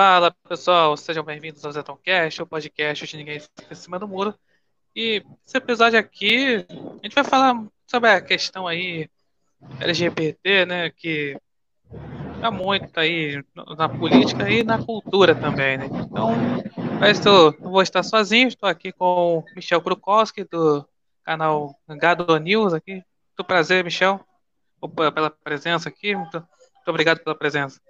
Fala pessoal, sejam bem-vindos ao Zetoncast, o podcast de ninguém fica cima do muro. E esse episódio aqui, a gente vai falar sobre a questão aí LGBT, né, que tá muito aí na política e na cultura também, né? Então, mas tô, não vou estar sozinho, estou aqui com o Michel Krukowski, do canal Gado News aqui. Muito prazer, Michel, pela presença aqui. Muito, muito obrigado pela presença.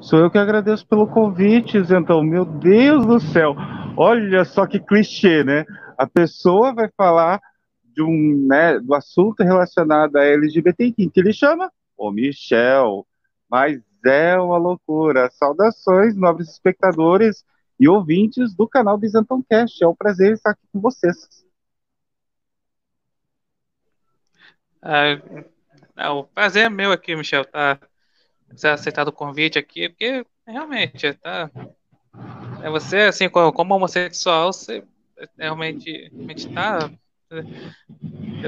Sou eu que agradeço pelo convite, então. Meu Deus do céu. Olha só que clichê, né? A pessoa vai falar de um, né, do assunto relacionado a LGBT, que ele chama? O Michel. Mas é uma loucura. Saudações, nobres espectadores e ouvintes do canal Byzanton Cast. É um prazer estar aqui com vocês. É, é, o prazer é meu aqui, Michel, tá ter aceitado o convite aqui, porque realmente tá. É você, assim, como homossexual, você realmente, realmente tá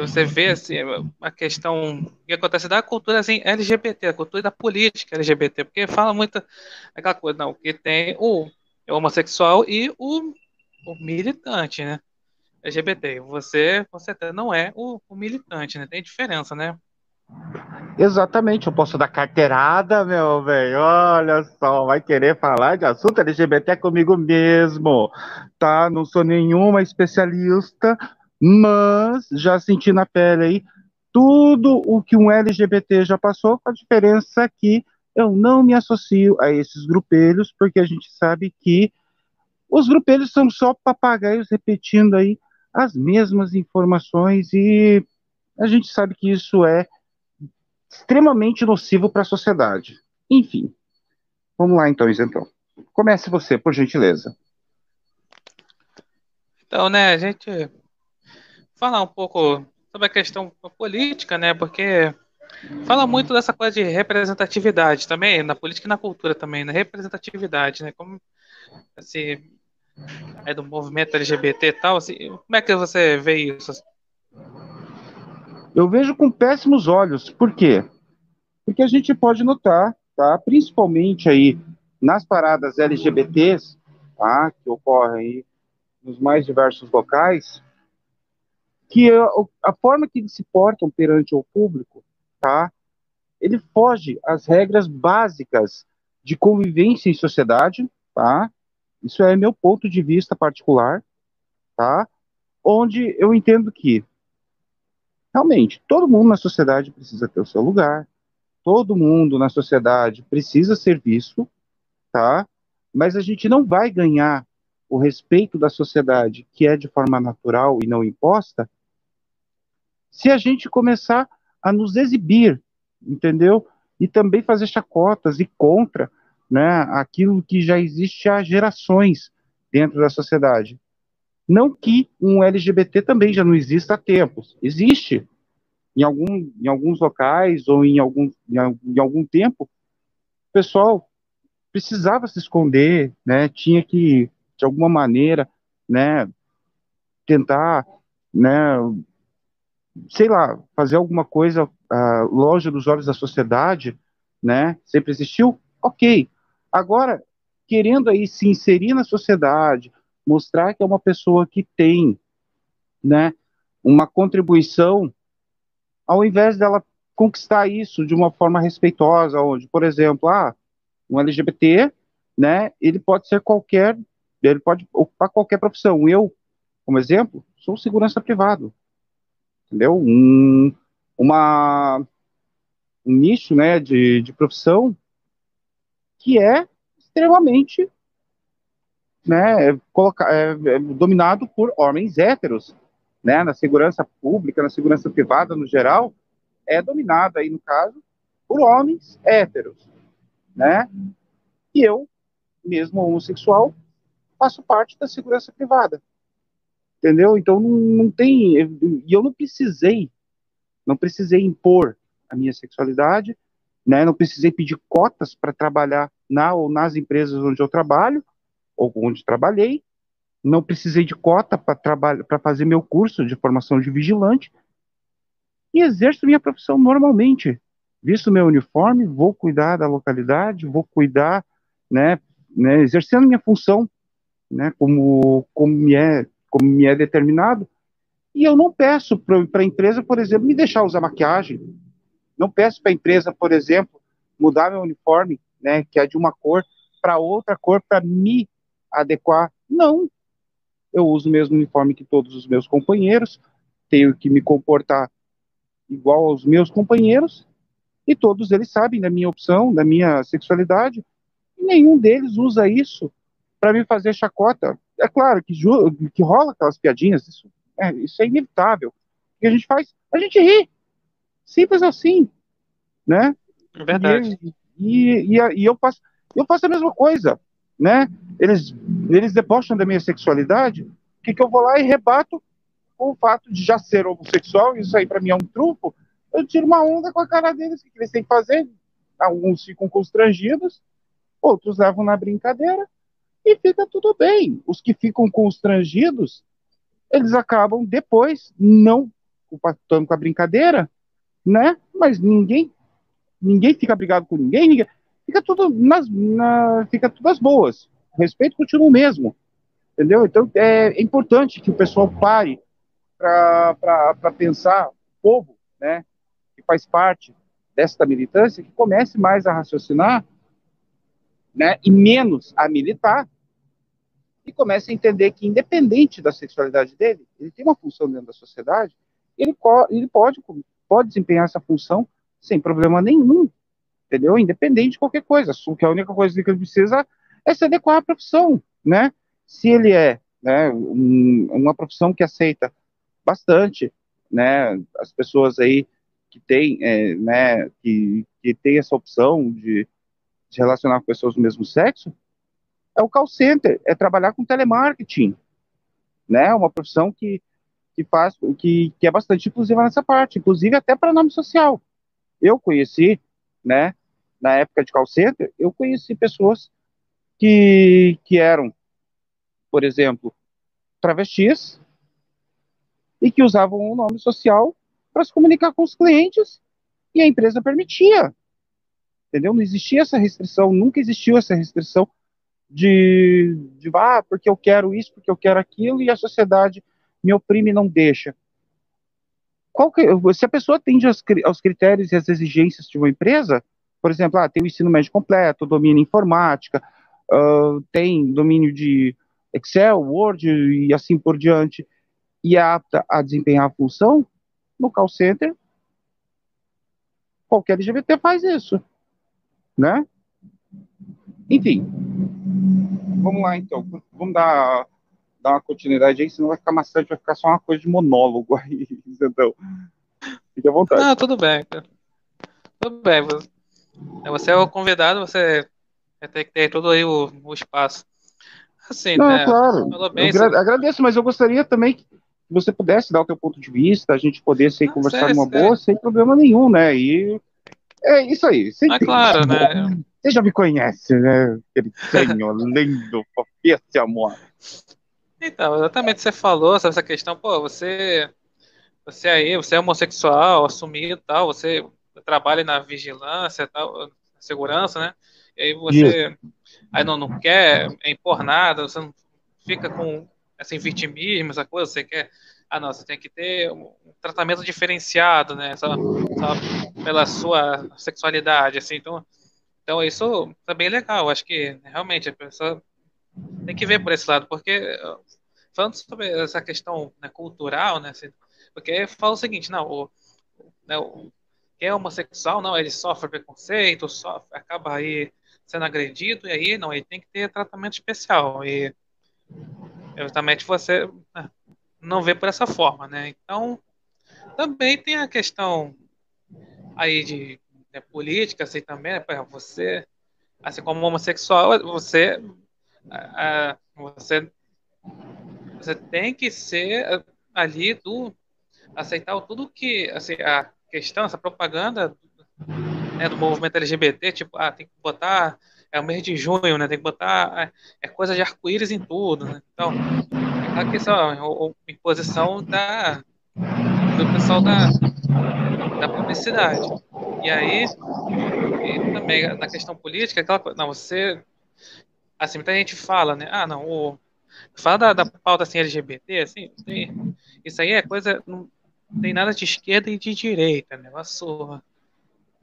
você vê assim, a questão que acontece da cultura assim, LGBT, a cultura da política LGBT, porque fala muito aquela coisa, não, que tem o, o homossexual e o, o, militante, né? LGBT. Você, você não é o, o militante, né? Tem diferença, né? Exatamente, eu posso dar carteirada, meu velho. Olha só, vai querer falar de assunto LGBT comigo mesmo, tá? Não sou nenhuma especialista, mas já senti na pele aí tudo o que um LGBT já passou, com a diferença que eu não me associo a esses grupelhos, porque a gente sabe que os grupelhos são só papagaios repetindo aí as mesmas informações e a gente sabe que isso é extremamente nocivo para a sociedade. Enfim, vamos lá então, Isentão. Comece você, por gentileza. Então, né, a gente falar um pouco sobre a questão política, né? Porque fala muito dessa coisa de representatividade também, na política e na cultura também, na né? representatividade, né? Como assim, é do movimento LGBT e tal, assim, como é que você vê isso? Eu vejo com péssimos olhos. Por quê? Porque a gente pode notar, tá? Principalmente aí nas paradas LGBTs, tá? Que ocorrem nos mais diversos locais, que a, a forma que eles se portam perante o público, tá? Ele foge às regras básicas de convivência em sociedade, tá? Isso é meu ponto de vista particular, tá? Onde eu entendo que realmente todo mundo na sociedade precisa ter o seu lugar, todo mundo na sociedade precisa ser visto, tá? Mas a gente não vai ganhar o respeito da sociedade, que é de forma natural e não imposta, se a gente começar a nos exibir, entendeu? E também fazer chacotas e contra né, aquilo que já existe há gerações dentro da sociedade. Não que um LGBT também já não exista há tempos. Existe. Em, algum, em alguns locais ou em algum, em, algum tempo, o pessoal precisava se esconder, né, tinha que, de alguma maneira, né, tentar né, sei lá, fazer alguma coisa uh, longe dos olhos da sociedade, né? Sempre existiu? Ok. Agora, querendo aí se inserir na sociedade, mostrar que é uma pessoa que tem, né, uma contribuição, ao invés dela conquistar isso de uma forma respeitosa, onde, por exemplo, ah, um LGBT, né, ele pode ser qualquer, ele pode ocupar qualquer profissão. Eu, como exemplo, sou segurança privado entendeu? Um, uma, um nicho né, de, de profissão que é extremamente né, coloca, é, é, dominado por homens héteros, né, na segurança pública, na segurança privada no geral, é dominada aí no caso por homens héteros, né? E eu, mesmo homossexual, faço parte da segurança privada entendeu? Então não, não tem, e eu não precisei, não precisei impor a minha sexualidade, né? Não precisei pedir cotas para trabalhar na ou nas empresas onde eu trabalho onde trabalhei. Não precisei de cota para fazer meu curso de formação de vigilante e exerço minha profissão normalmente. Visto meu uniforme, vou cuidar da localidade, vou cuidar, né? né, exercendo minha função, né, como, como, me é, como me é determinado, e eu não peço para a empresa, por exemplo, me deixar usar maquiagem, não peço para a empresa, por exemplo, mudar meu uniforme, né, que é de uma cor, para outra cor, para me adequar. Não. Eu uso o mesmo uniforme que todos os meus companheiros, tenho que me comportar igual aos meus companheiros, e todos eles sabem da minha opção, da minha sexualidade, e nenhum deles usa isso para me fazer chacota. É claro que, que rola aquelas piadinhas, isso é, isso é inevitável. O que a gente faz? A gente ri. Simples assim, né? É verdade. E, e, e, e eu, faço, eu faço a mesma coisa, né? Eles, eles debocham da minha sexualidade, o que, que eu vou lá e rebato o fato de já ser homossexual, isso aí para mim é um trunfo, eu tiro uma onda com a cara deles, o que eles têm que fazer? Alguns ficam constrangidos, outros levam na brincadeira, e fica tudo bem. Os que ficam constrangidos, eles acabam depois não compactando com a brincadeira, né? Mas ninguém ninguém fica brigado com ninguém, ninguém fica tudo nas na, fica tudo as boas. O respeito continua o mesmo. Entendeu? Então é, é importante que o pessoal pare para pensar, o povo, né, que faz parte desta militância, que comece mais a raciocinar, né, e menos a militar, e comece a entender que, independente da sexualidade dele, ele tem uma função dentro da sociedade, ele, ele pode, pode desempenhar essa função sem problema nenhum, entendeu? Independente de qualquer coisa. Que a única coisa que ele precisa é se adequar à profissão, né? Se ele é né, um, uma profissão que aceita bastante, né, as pessoas aí que têm, é, né, que, que tem essa opção de se relacionar com pessoas do mesmo sexo, é o call center, é trabalhar com telemarketing, né? Uma profissão que, que faz, que, que é bastante inclusiva nessa parte, inclusive até para nome social. Eu conheci, né? Na época de call eu conheci pessoas que, que eram, por exemplo, travestis e que usavam o nome social para se comunicar com os clientes e a empresa permitia. Entendeu? Não existia essa restrição, nunca existiu essa restrição de, de ah, porque eu quero isso, porque eu quero aquilo, e a sociedade me oprime e não deixa. Que, se a pessoa atende aos, aos critérios e às exigências de uma empresa, por exemplo, ah, tem o ensino médio completo, domínio informática, uh, tem domínio de Excel, Word e assim por diante, e é apta a desempenhar a função, no call center, qualquer LGBT faz isso, né? Enfim, vamos lá então. Vamos dar, dar uma continuidade aí, senão vai ficar maçante, vai ficar só uma coisa de monólogo aí, então. Fique à vontade. Não, tudo bem. Tudo bem. Você é o convidado, você vai ter que ter todo aí o, o espaço. Assim, Não, né? claro. Bem, eu você... agradeço, mas eu gostaria também que você pudesse dar o teu ponto de vista, a gente pudesse Não, conversar numa boa, sem problema nenhum, né? E é isso aí. Ah, claro, né? Você já me conhece, né? Aquele senhor lindo, esse amor. Então, exatamente você falou sobre essa questão, pô, você você aí, você é homossexual, assumido tal, você trabalha na vigilância, tal, segurança, né? E aí você Isso. aí não, não quer impor nada, você não fica com assim, vitimismo, essa coisa, você quer ah, não, você tem que ter um tratamento diferenciado, né? Só, só pela sua sexualidade, assim. Então, então isso é bem legal. Acho que realmente a pessoa tem que ver por esse lado, porque falando sobre essa questão né, cultural, né? Assim, porque fala o seguinte, não, o, né, o, é homossexual, não, ele sofre preconceito, sofre, acaba aí sendo agredido, e aí, não, ele tem que ter tratamento especial. E exatamente você né, não vê por essa forma, né? Então, também tem a questão aí de né, política, assim também, né? você, assim como homossexual, você, você, você tem que ser ali do aceitar tudo que, assim, a questão, essa propaganda né, do movimento LGBT, tipo, ah, tem que botar é o mês de junho, né? Tem que botar é, é coisa de arco-íris em tudo, né? Então, a questão, a imposição da, do pessoal da, da publicidade. E aí, e também na questão política, aquela coisa, não, você assim, muita gente fala, né? Ah, não, o, fala da, da pauta assim, LGBT, assim, isso aí é coisa, não tem nada de esquerda e de direita, negócio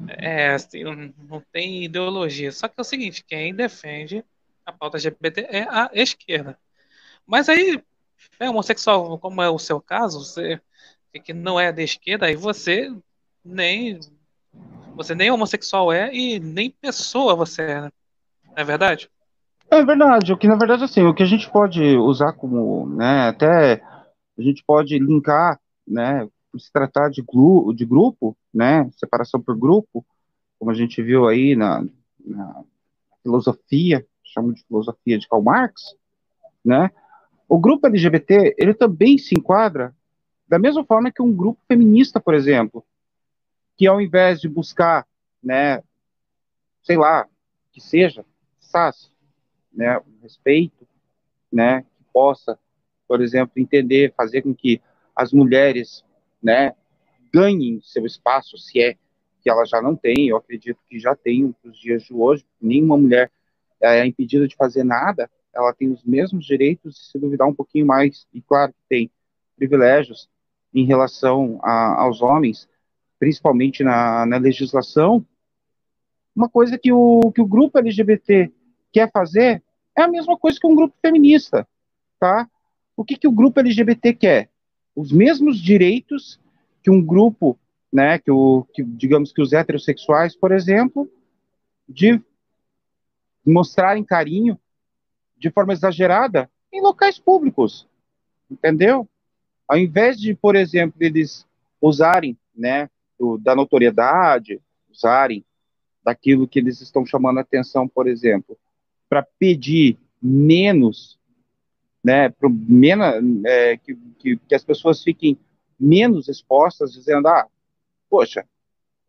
é, assim, não, não tem ideologia. Só que é o seguinte, quem defende a pauta LGBT é a esquerda. Mas aí, é homossexual, como é o seu caso, você que não é da esquerda, aí você nem você nem homossexual é e nem pessoa você é, né? é verdade? É verdade, o que na verdade assim, o que a gente pode usar como, né, até a gente pode linkar, né, se tratar de, glu, de grupo, né, separação por grupo, como a gente viu aí na, na filosofia, chamo de filosofia de Karl Marx, né, o grupo LGBT, ele também se enquadra da mesma forma que um grupo feminista, por exemplo, que ao invés de buscar, né, sei lá, que seja, SAS, né, respeito, né, que possa, por exemplo, entender, fazer com que as mulheres, né, ganhem seu espaço, se é que ela já não tem, eu acredito que já tem nos dias de hoje, nenhuma mulher é impedida de fazer nada, ela tem os mesmos direitos, se duvidar um pouquinho mais, e claro que tem privilégios em relação a, aos homens, principalmente na, na legislação, uma coisa que o, que o grupo LGBT quer fazer é a mesma coisa que um grupo feminista, tá? O que, que o grupo LGBT quer? Os mesmos direitos que um grupo, né, que, o, que digamos que os heterossexuais, por exemplo, de mostrarem carinho de forma exagerada em locais públicos, entendeu? Ao invés de, por exemplo, eles usarem, né, do, da notoriedade, usarem daquilo que eles estão chamando a atenção, por exemplo, para pedir menos, né, pro, é, que, que, que, as pessoas fiquem menos expostas, dizendo, ah, poxa,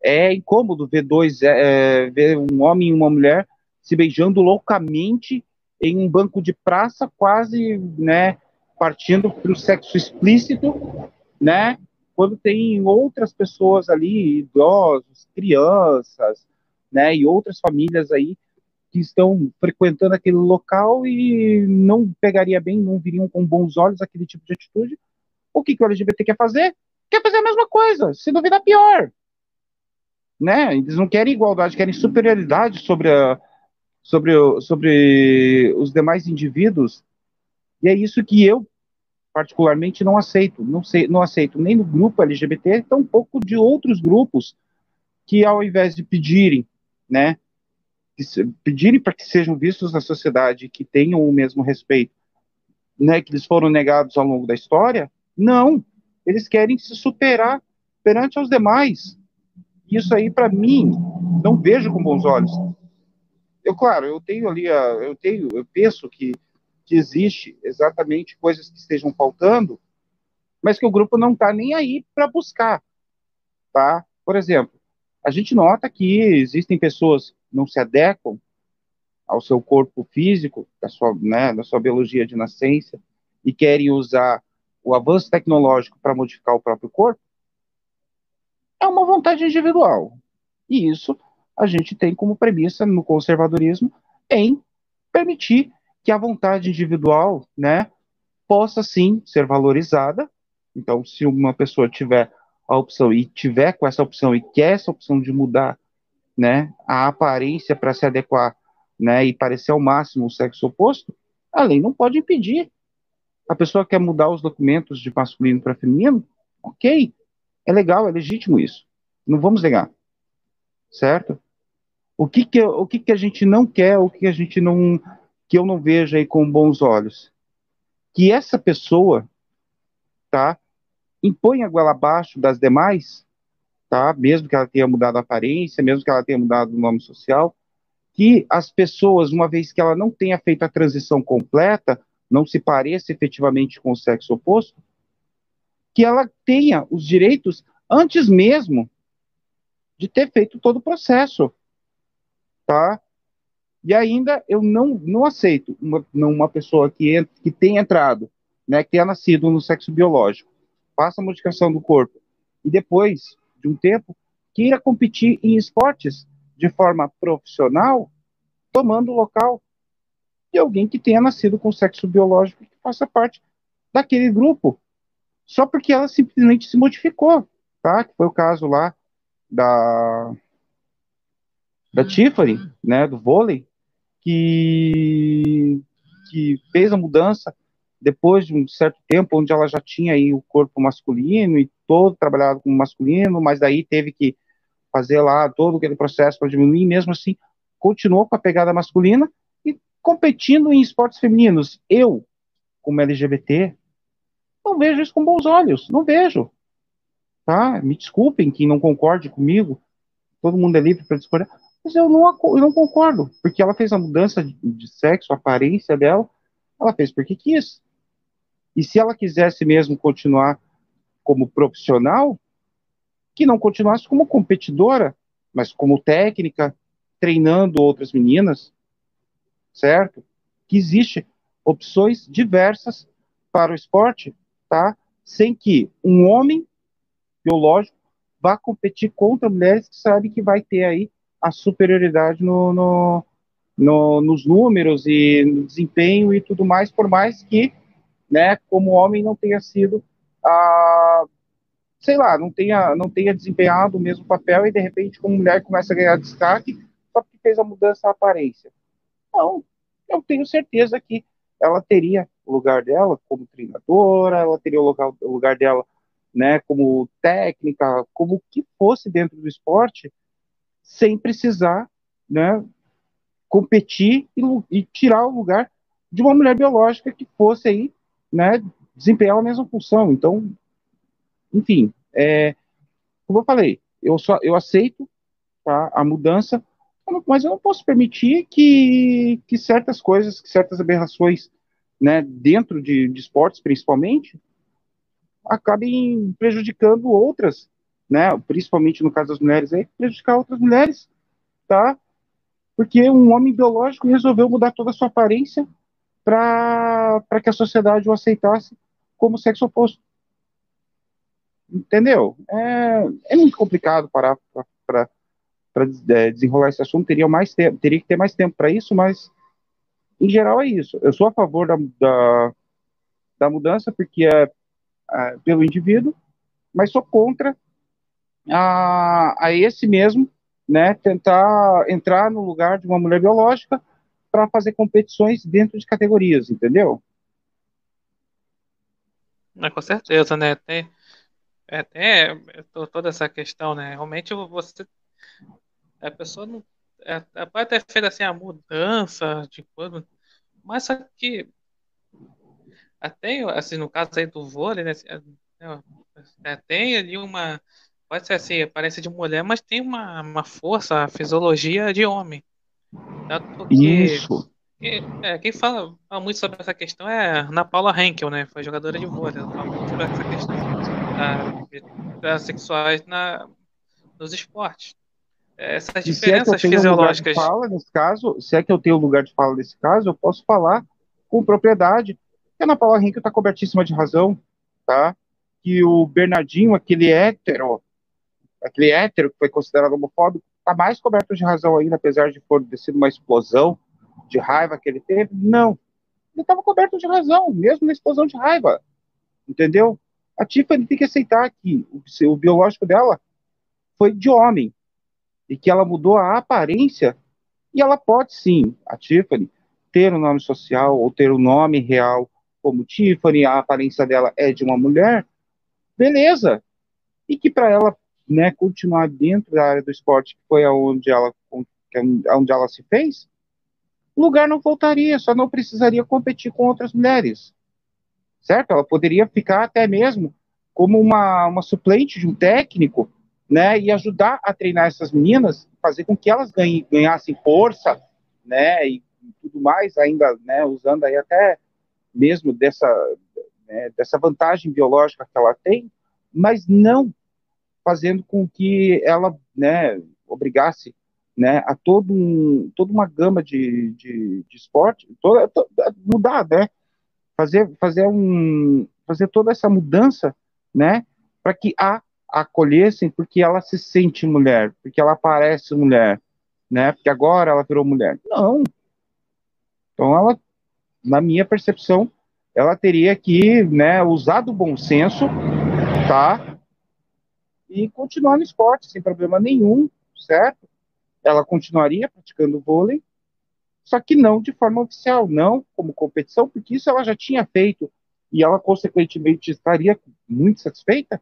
é incômodo ver dois, é, é ver um homem e uma mulher se beijando loucamente em um banco de praça, quase, né, partindo para o sexo explícito, né, quando tem outras pessoas ali, idosos, crianças, né, e outras famílias aí que estão frequentando aquele local e não pegaria bem, não viriam com bons olhos aquele tipo de atitude, o que, que o LGBT quer fazer? Quer fazer a mesma coisa, se duvidar pior. Né? Eles não querem igualdade, querem superioridade sobre, a, sobre, sobre os demais indivíduos. E é isso que eu, particularmente, não aceito. Não, sei, não aceito nem no grupo LGBT, tampouco de outros grupos que, ao invés de pedirem né, pedirem para que sejam vistos na sociedade que tenham o mesmo respeito, né, que eles foram negados ao longo da história, não, eles querem se superar perante os demais. Isso aí, para mim, não vejo com bons olhos. Eu, claro, eu tenho ali, a, eu tenho, eu penso que, que existe exatamente coisas que estejam faltando, mas que o grupo não está nem aí para buscar, tá? Por exemplo, a gente nota que existem pessoas não se adequam ao seu corpo físico, da sua, né, da sua biologia de nascença, e querem usar o avanço tecnológico para modificar o próprio corpo, é uma vontade individual. E isso a gente tem como premissa no conservadorismo em permitir que a vontade individual, né, possa sim ser valorizada. Então, se uma pessoa tiver a opção e tiver com essa opção e quer essa opção de mudar né, a aparência para se adequar né, e parecer ao máximo o sexo oposto, a lei não pode impedir. A pessoa quer mudar os documentos de masculino para feminino, ok, é legal, é legítimo isso. Não vamos negar, certo? O que que, o que que a gente não quer, o que a gente não, que eu não vejo aí com bons olhos? Que essa pessoa, tá, impõe a goela abaixo das demais tá? Mesmo que ela tenha mudado a aparência, mesmo que ela tenha mudado o nome social, que as pessoas, uma vez que ela não tenha feito a transição completa, não se pareça efetivamente com o sexo oposto, que ela tenha os direitos antes mesmo de ter feito todo o processo, tá? E ainda eu não, não aceito uma, uma pessoa que, que tenha entrado, né, que tenha nascido no sexo biológico, faça a modificação do corpo. E depois de um tempo, queira competir em esportes de forma profissional, tomando o local de alguém que tenha nascido com sexo biológico que faça parte daquele grupo, só porque ela simplesmente se modificou, tá? Que foi o caso lá da da Tiffany, né, do vôlei, que que fez a mudança depois de um certo tempo, onde ela já tinha aí o corpo masculino e todo trabalhado como masculino, mas daí teve que fazer lá todo aquele processo para diminuir, mesmo assim continuou com a pegada masculina e competindo em esportes femininos. Eu, como LGBT, não vejo isso com bons olhos, não vejo. Tá? Me desculpem quem não concorde comigo, todo mundo é livre para discordar, mas eu não, eu não concordo, porque ela fez a mudança de, de sexo, a aparência dela, ela fez porque quis. E se ela quisesse mesmo continuar como profissional, que não continuasse como competidora, mas como técnica, treinando outras meninas, certo? Que existe opções diversas para o esporte, tá? Sem que um homem biológico vá competir contra mulheres que sabe que vai ter aí a superioridade no, no, no, nos números e no desempenho e tudo mais, por mais que né, como homem não tenha sido, sei lá, não tenha, não tenha desempenhado o mesmo papel e de repente como mulher começa a ganhar destaque só porque fez a mudança na aparência. Não, eu tenho certeza que ela teria o lugar dela como treinadora, ela teria o lugar, o lugar dela, né, como técnica, como o que fosse dentro do esporte, sem precisar, né, competir e, e tirar o lugar de uma mulher biológica que fosse aí né, desempenhar a mesma função. Então, enfim, é, como eu falei, eu só eu aceito tá, a mudança, mas eu não posso permitir que, que certas coisas, que certas aberrações, né, dentro de, de esportes principalmente, acabem prejudicando outras, né, principalmente no caso das mulheres, aí, prejudicar outras mulheres, tá? Porque um homem biológico resolveu mudar toda a sua aparência para que a sociedade o aceitasse como sexo oposto. Entendeu? É, é muito complicado parar para é, desenrolar esse assunto. Teria, mais tempo, teria que ter mais tempo para isso, mas em geral é isso. Eu sou a favor da, da, da mudança porque é, é pelo indivíduo, mas sou contra a, a esse mesmo, né, tentar entrar no lugar de uma mulher biológica para fazer competições dentro de categorias, entendeu? É, com certeza, né? Tem, é, tem é, toda essa questão, né? Realmente você. A pessoa não. É, é, pode ter feito assim a mudança de coisa, mas só que. Até, assim, no caso aí do vôlei, né? É, tem ali uma. Pode ser assim, aparência de mulher, mas tem uma, uma força, fisiologia de homem. Tanto que, Isso. que- é, quem fala, muito sobre essa questão é a Ana Paula Henkel, né? Foi jogadora de vôlei. Ela fala muito sobre essa questão da, sexuais na, nos esportes. Essas se é eu diferenças lugar de fisiológicas. fala nesse caso, se é que eu tenho lugar de fala nesse caso, eu posso falar com propriedade que a Ana Paula Henrique está cobertíssima de razão, tá? Que o Bernardinho, aquele hétero, aquele hétero que foi considerado homofóbico, está mais coberto de razão ainda, apesar de ter sido uma explosão de raiva que ele teve. Não. Ele estava coberto de razão, mesmo na explosão de raiva. Entendeu? A Tiffany tem que aceitar que o, o biológico dela foi de homem e que ela mudou a aparência e ela pode sim, a Tiffany, ter o um nome social ou ter o um nome real como Tiffany, a aparência dela é de uma mulher, beleza. E que para ela né, continuar dentro da área do esporte, que foi aonde ela, onde ela se fez, lugar não voltaria, só não precisaria competir com outras mulheres. Certo? Ela poderia ficar até mesmo como uma, uma suplente de um técnico, né, e ajudar a treinar essas meninas, fazer com que elas ganhem, ganhassem força, né, e tudo mais, ainda, né, usando aí até mesmo dessa, né, dessa vantagem biológica que ela tem, mas não fazendo com que ela, né, obrigasse, né, a todo um, toda uma gama de, de, de esporte, toda, toda, mudar, né, fazer, fazer um, fazer toda essa mudança, né, para que a acolhessem porque ela se sente mulher, porque ela parece mulher, né, porque agora ela virou mulher. Não. Então ela na minha percepção, ela teria que, né, usar do bom senso, tá? E continuar no esporte sem problema nenhum, certo? Ela continuaria praticando vôlei, só que não de forma oficial, não como competição, porque isso ela já tinha feito e ela consequentemente estaria muito satisfeita,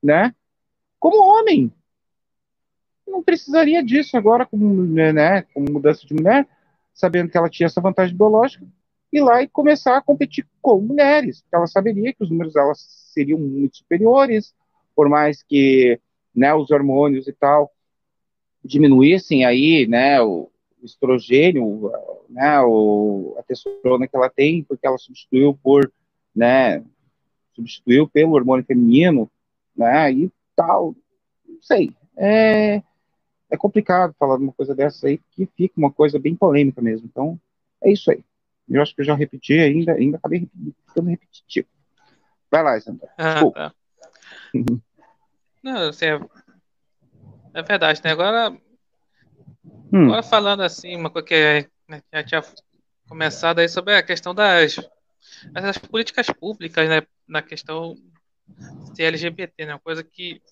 né? Como homem, não precisaria disso agora como, né, como mudança de mulher, sabendo que ela tinha essa vantagem biológica, ir lá e começar a competir com mulheres, porque ela saberia que os números delas seriam muito superiores, por mais que né, os hormônios e tal diminuíssem aí, né, o, estrogênio, né, o, a testosterona que ela tem, porque ela substituiu por, né, substituiu pelo hormônio feminino, né, e tal, não sei, é, é complicado falar de uma coisa dessa aí, que fica uma coisa bem polêmica mesmo, então, é isso aí. Eu acho que eu já repeti ainda, ainda acabei ficando repetitivo. Vai lá, Sandra. Ah, tá. Não, assim, é, é verdade, né? Agora Hum. Agora falando assim, uma coisa que né, já tinha começado aí sobre a questão das, das políticas públicas, né, na questão de LGBT, né, uma coisa que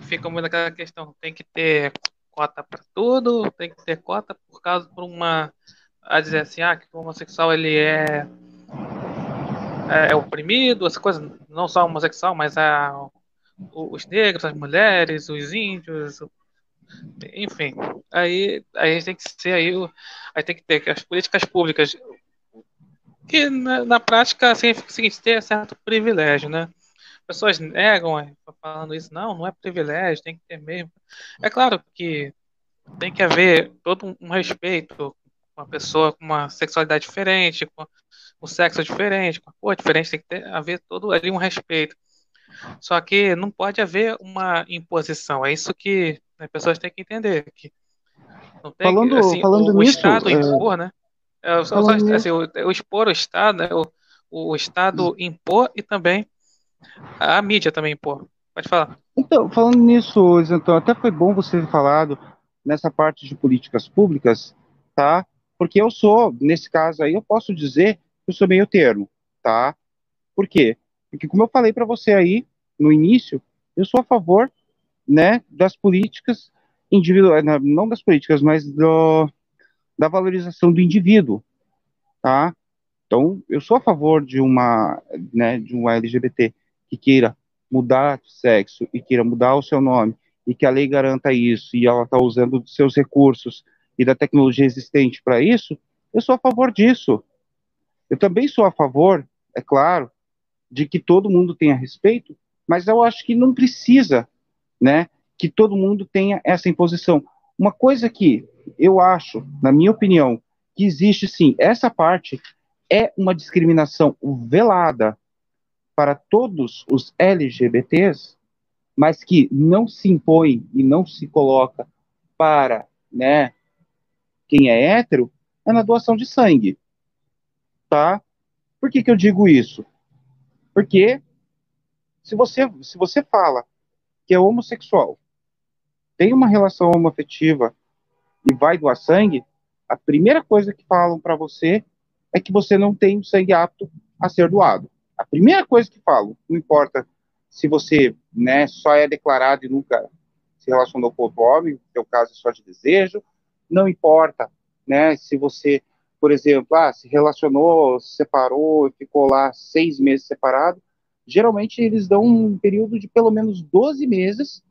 fica muito naquela questão, tem que ter cota para tudo, tem que ter cota por causa por uma a dizer assim, ah, que o homossexual ele é é, é oprimido, essa coisa, não só homossexual, mas a, os negros, as mulheres, os índios, enfim, aí, aí a gente tem que ser aí, aí tem que ter as políticas públicas que na, na prática significa o seguinte, ter certo privilégio, né? Pessoas negam é, falando isso, não, não é privilégio, tem que ter mesmo. É claro que tem que haver todo um respeito com uma pessoa com uma sexualidade diferente, com um sexo diferente, com a cor diferente, tem que ter, haver todo ali um respeito. Só que não pode haver uma imposição. É isso que as pessoas têm que entender. Que não tem, falando assim, falando o, nisso, Estado é... impor, né? É, só, só, assim, o, o, expor o Estado, né? o, o Estado impor e também a mídia também impor. Pode falar. Então, falando nisso, então, até foi bom você ter falado nessa parte de políticas públicas, tá? Porque eu sou, nesse caso aí, eu posso dizer que eu sou meio termo, tá? Por quê? Porque como eu falei para você aí no início, eu sou a favor, né, das políticas individuais, não das políticas, mas do, da valorização do indivíduo, tá? Então, eu sou a favor de uma, né, de uma LGBT que queira mudar de sexo e queira mudar o seu nome e que a lei garanta isso e ela está usando dos seus recursos e da tecnologia existente para isso, eu sou a favor disso. Eu também sou a favor, é claro, de que todo mundo tenha respeito, mas eu acho que não precisa, né, que todo mundo tenha essa imposição. Uma coisa que eu acho, na minha opinião, que existe sim, essa parte é uma discriminação velada para todos os LGBTs, mas que não se impõe e não se coloca para, né, quem é hétero, é na doação de sangue, tá? Por que que eu digo isso? Porque se você, se você fala que é homossexual, tem uma relação homoafetiva e vai doar sangue, a primeira coisa que falam para você é que você não tem sangue apto a ser doado. A primeira coisa que falam, não importa se você né, só é declarado e nunca se relacionou com outro homem, seu caso é só de desejo, não importa né, se você por exemplo, ah, se relacionou, se separou, ficou lá seis meses separado, geralmente eles dão um período de pelo menos 12 meses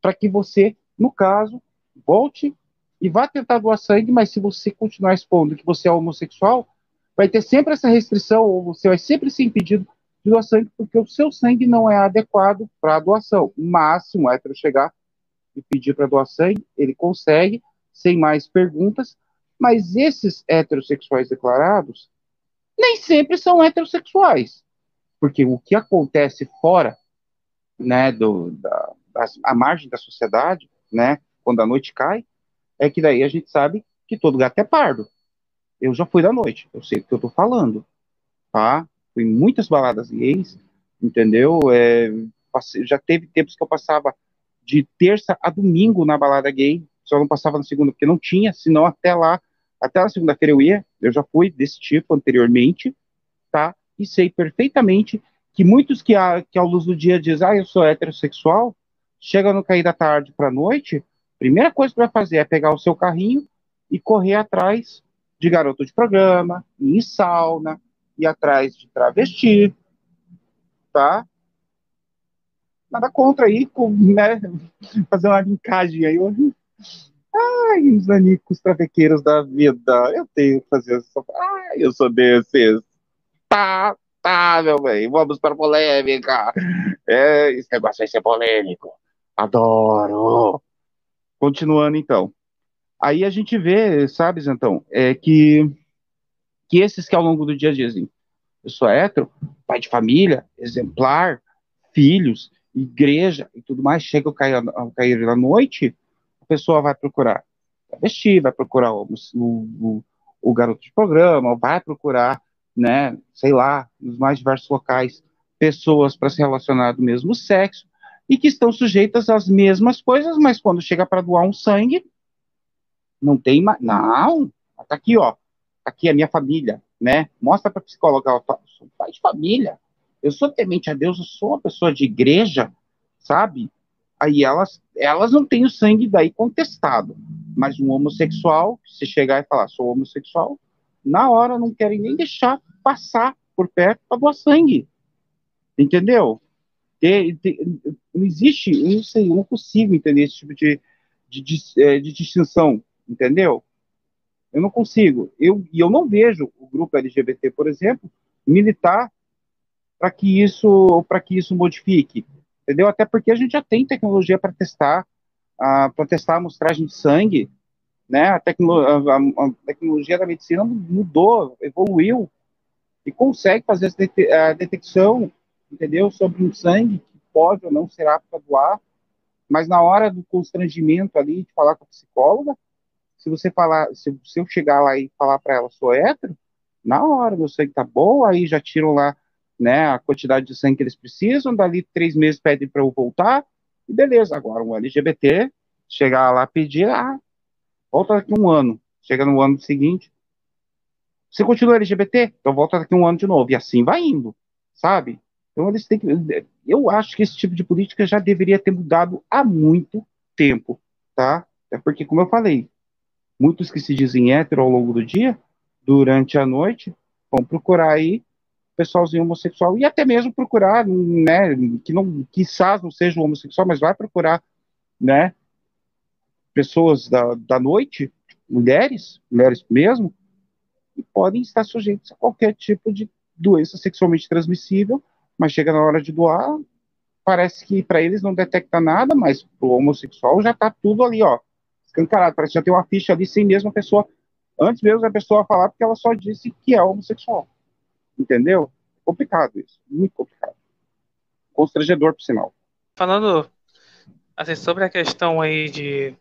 para que você, no caso, volte e vá tentar doar sangue, mas se você continuar expondo que você é homossexual, vai ter sempre essa restrição, ou você vai sempre ser impedido de doar sangue, porque o seu sangue não é adequado para a doação. Se um hétero chegar e pedir para doar sangue, ele consegue, sem mais perguntas, mas esses heterossexuais declarados nem sempre são heterossexuais. Porque o que acontece fora, né, do, da, a margem da sociedade, né, quando a noite cai, é que daí a gente sabe que todo gato é pardo. Eu já fui da noite, eu sei do que eu tô falando, tá? Fui em muitas baladas gays, entendeu? É, passei, já teve tempos que eu passava de terça a domingo na balada gay, só não passava na segunda porque não tinha, senão até lá, até na segunda-feira eu ia, Eu já fui desse tipo anteriormente, tá? E sei perfeitamente que muitos que, a, que ao luz do dia dizem, ah, eu sou heterossexual, chega no cair da tarde para noite, primeira coisa que vai fazer é pegar o seu carrinho e correr atrás de garoto de programa, ir em sauna, ir atrás de travesti, tá? Nada contra aí, com, né, fazer uma linkagem aí. Ai, os nanicos travequeiros da vida, eu tenho que fazer essa. Ai, eu sou desses. Tá, tá, meu bem, vamos para polêmica. É, esse negócio vai ser polêmico. Adoro. Continuando então. Aí a gente vê, sabe, então, é que, que esses que ao longo do dia dizem, eu sou hétero, pai de família, exemplar, filhos, igreja e tudo mais, chega ao cair, ao cair da noite, a pessoa vai procurar vestir, vai procurar o, o, o, garoto de programa, vai procurar, né, sei lá, nos mais diversos locais, pessoas para se relacionar do mesmo sexo e que estão sujeitas às mesmas coisas, mas quando chega para doar um sangue, não tem mais. Não, tá aqui, ó. Tá aqui a minha família, né? Mostra para psicóloga, eu sou pai de família. Eu sou temente a Deus, eu sou uma pessoa de igreja, sabe? Aí elas, elas não têm o sangue daí contestado. Mas um homossexual, se chegar e falar, sou homossexual, na hora não querem nem deixar passar por perto para doar sangue. Entendeu? não existe, eu não sei, eu não consigo entender esse tipo de, de, de, é, de distinção, entendeu? Eu não consigo. Eu, e eu não vejo o grupo LGBT, por exemplo, militar para que isso para que isso modifique, entendeu? Até porque a gente já tem tecnologia para testar, uh, para testar a amostragem de sangue, né? A, tecno a, a, tecnologia da medicina mudou, evoluiu e consegue fazer a detecção, entendeu? Sobre um sangue que pode ou não ser apto a doar, mas na hora do constrangimento ali de falar com a psicóloga, se você falar, se, se eu chegar lá e falar para ela, sou hétero, na hora meu sangue tá bom, aí já tiram lá, né, a quantidade de sangue que eles precisam, dali três meses pedem para eu voltar, e beleza, agora um LGBT, chegar lá pedir, ah, volta daqui um ano, chega no ano seguinte, você continua LGBT? Então volta daqui um ano de novo, e assim vai indo, sabe? Então eles têm que, eu acho que esse tipo de política já deveria ter mudado há muito tempo, tá? É porque, como eu falei, muitos que se dizem hétero ao longo do dia, durante a noite, vão procurar aí pessoalzinho homossexual e até mesmo procurar, né, que não, quizás não seja homossexual, mas vai procurar, né, pessoas da, da noite, mulheres, mulheres mesmo, e podem estar sujeitos a qualquer tipo de doença sexualmente transmissível, mas chega na hora de doar, parece que para eles não detecta nada, mas para o homossexual já está tudo ali, ó, escancarado. Parece que já tem uma ficha ali sem mesmo a pessoa, antes mesmo da pessoa falar, porque ela só disse que é homossexual. Entendeu? Complicado isso, muito complicado. Constrangedor, por sinal. Falando assim, sobre a questão aí de.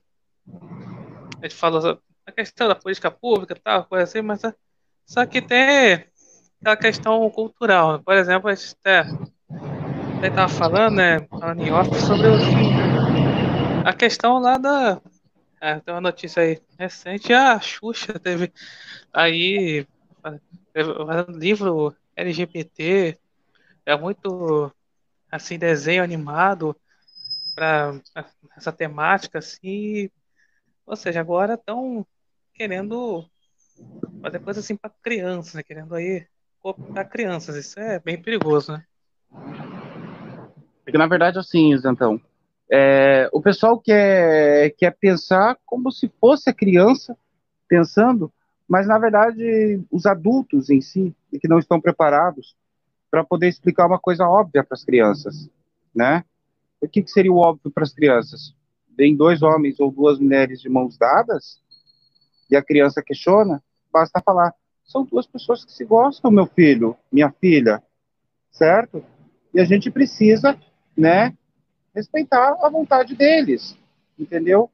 A gente falou a questão da política pública tal, coisa assim, mas só que tem aquela questão cultural. Por exemplo, a gente até, estava falando, né, falando em off sobre o, a questão lá da é, tem uma notícia aí recente, a Xuxa teve aí livro LGBT, é muito assim, desenho animado para essa temática, assim, ou seja, agora estão querendo fazer coisa assim para crianças, né? querendo aí cooptar crianças, isso é bem perigoso, né? Porque na verdade assim, então, é, o pessoal quer, quer pensar como se fosse a criança pensando, mas na verdade os adultos em si que não estão preparados para poder explicar uma coisa óbvia para as crianças, né? O que, que seria o óbvio para as crianças? Vem dois homens ou duas mulheres de mãos dadas e a criança questiona, basta falar: são duas pessoas que se gostam, meu filho, minha filha, certo? E a gente precisa, né, respeitar a vontade deles, entendeu?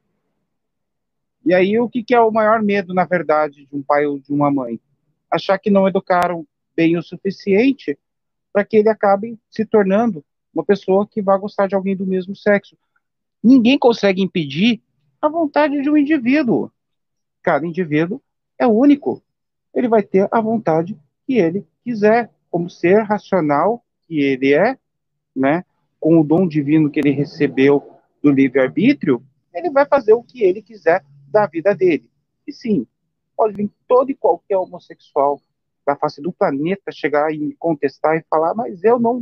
E aí, o que, que é o maior medo, na verdade, de um pai ou de uma mãe? Achar que não educaram bem o suficiente para que ele acabe se tornando uma pessoa que vai gostar de alguém do mesmo sexo. Ninguém consegue impedir a vontade de um indivíduo. Cada indivíduo é único. ele vai ter a vontade que ele quiser, como ser racional que ele é, né? Com o dom divino que ele recebeu do livre-arbítrio, ele vai fazer o que ele quiser da vida dele. E sim, pode vir todo e qualquer homossexual da face do planeta chegar e me contestar e falar, mas eu não,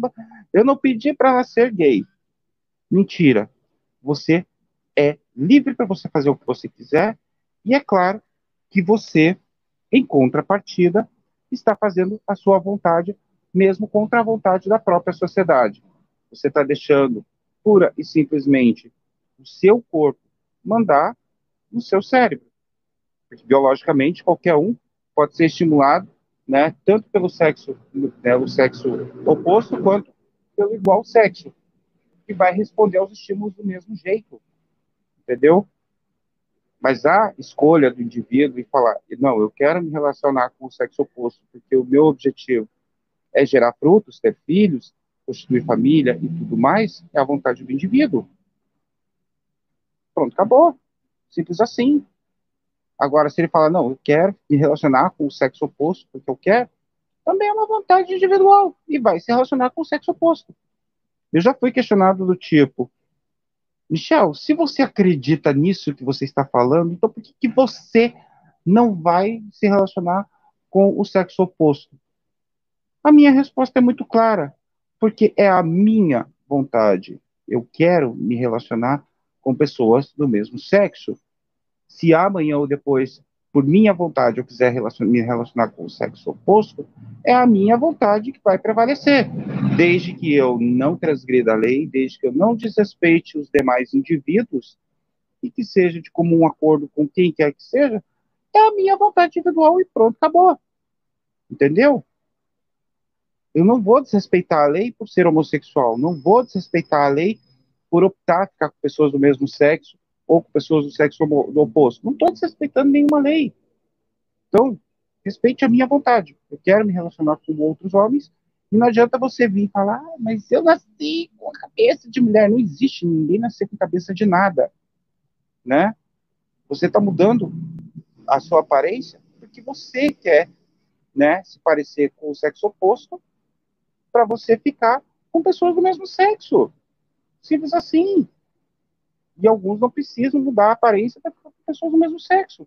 eu não pedi para nascer gay. Mentira. Você é livre para você fazer o que você quiser, e é claro que você, em contrapartida, está fazendo a sua vontade, mesmo contra a vontade da própria sociedade. Você está deixando pura e simplesmente o seu corpo mandar no seu cérebro. Porque, biologicamente, qualquer um pode ser estimulado, né, tanto pelo sexo, né, o sexo oposto, quanto pelo igual sexo, que vai responder aos estímulos do mesmo jeito entendeu? Mas a escolha do indivíduo e falar, não, eu quero me relacionar com o sexo oposto, porque o meu objetivo é gerar frutos, ter filhos, constituir família e tudo mais, é a vontade do indivíduo. Pronto, acabou. Simples assim. Agora, se ele fala, não, eu quero me relacionar com o sexo oposto, porque eu quero, também é uma vontade individual e vai se relacionar com o sexo oposto. Eu já fui questionado do tipo, Michel, se você acredita nisso que você está falando, então por que, que você não vai se relacionar com o sexo oposto? A minha resposta é muito clara, porque é a minha vontade. Eu quero me relacionar com pessoas do mesmo sexo. Se amanhã ou depois por minha vontade eu quiser me relacionar com o sexo oposto, é a minha vontade que vai prevalecer. Desde que eu não transgrida a lei, desde que eu não desrespeite os demais indivíduos e que seja de comum acordo com quem quer que seja, é a minha vontade individual e pronto, acabou. Entendeu? Eu não vou desrespeitar a lei por ser homossexual, não vou desrespeitar a lei por optar ficar com pessoas do mesmo sexo ou com pessoas do sexo oposto. Não estou desrespeitando nenhuma lei. Então, respeite a minha vontade. Eu quero me relacionar com outros homens e não adianta você vir falar, ah, mas eu nasci com a cabeça de mulher. Não existe ninguém nascer com cabeça de nada, né? Você está mudando a sua aparência porque você quer, né, se parecer com o sexo oposto para você ficar com pessoas do mesmo sexo. Simples assim. E alguns não precisam mudar a aparência para pessoas do mesmo sexo.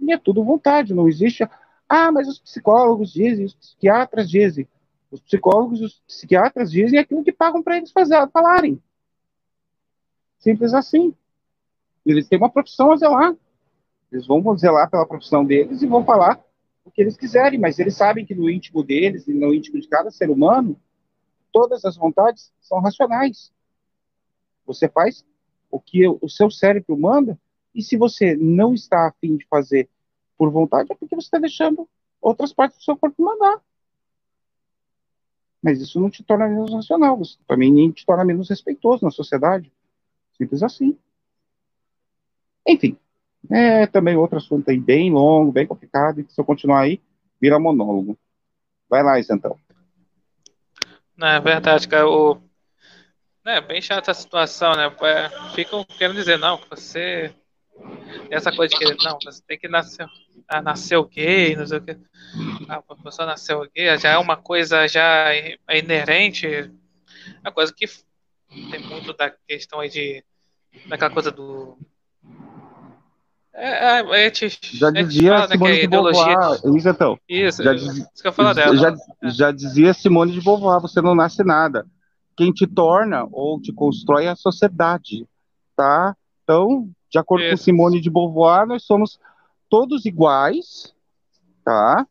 E é tudo vontade, não existe. Ah, mas os psicólogos dizem, os psiquiatras dizem. Os psicólogos e os psiquiatras dizem aquilo que pagam para eles fazer, falarem. Simples assim. Eles têm uma profissão a zelar. Eles vão zelar pela profissão deles e vão falar o que eles quiserem, mas eles sabem que no íntimo deles e no íntimo de cada ser humano, todas as vontades são racionais. Você faz o que o seu cérebro manda, e se você não está afim de fazer por vontade, é porque você está deixando outras partes do seu corpo mandar. Mas isso não te torna menos racional, também nem te torna menos respeitoso na sociedade. Simples assim. Enfim, é também outro assunto aí bem longo, bem complicado, e se eu continuar aí, vira monólogo. Vai lá, então. Não, é verdade, cara. O, é bem chata a situação, né? É, ficam querendo dizer, não, você. Essa coisa de que, não, você tem que nascer, ah, nasceu gay, não sei o que. Ah, a pessoa nasceu gay, já é uma coisa já inerente. A coisa que tem muito da questão aí de. daquela coisa do. É, é, é te, já dizia fala, Simone né, de Beauvoir, isso então. Isso, já dizia, isso que eu falo dela. Já, já dizia Simone de Beauvoir, você não nasce nada quem te torna ou te constrói é a sociedade, tá? Então, de acordo Isso. com Simone de Beauvoir, nós somos todos iguais, tá?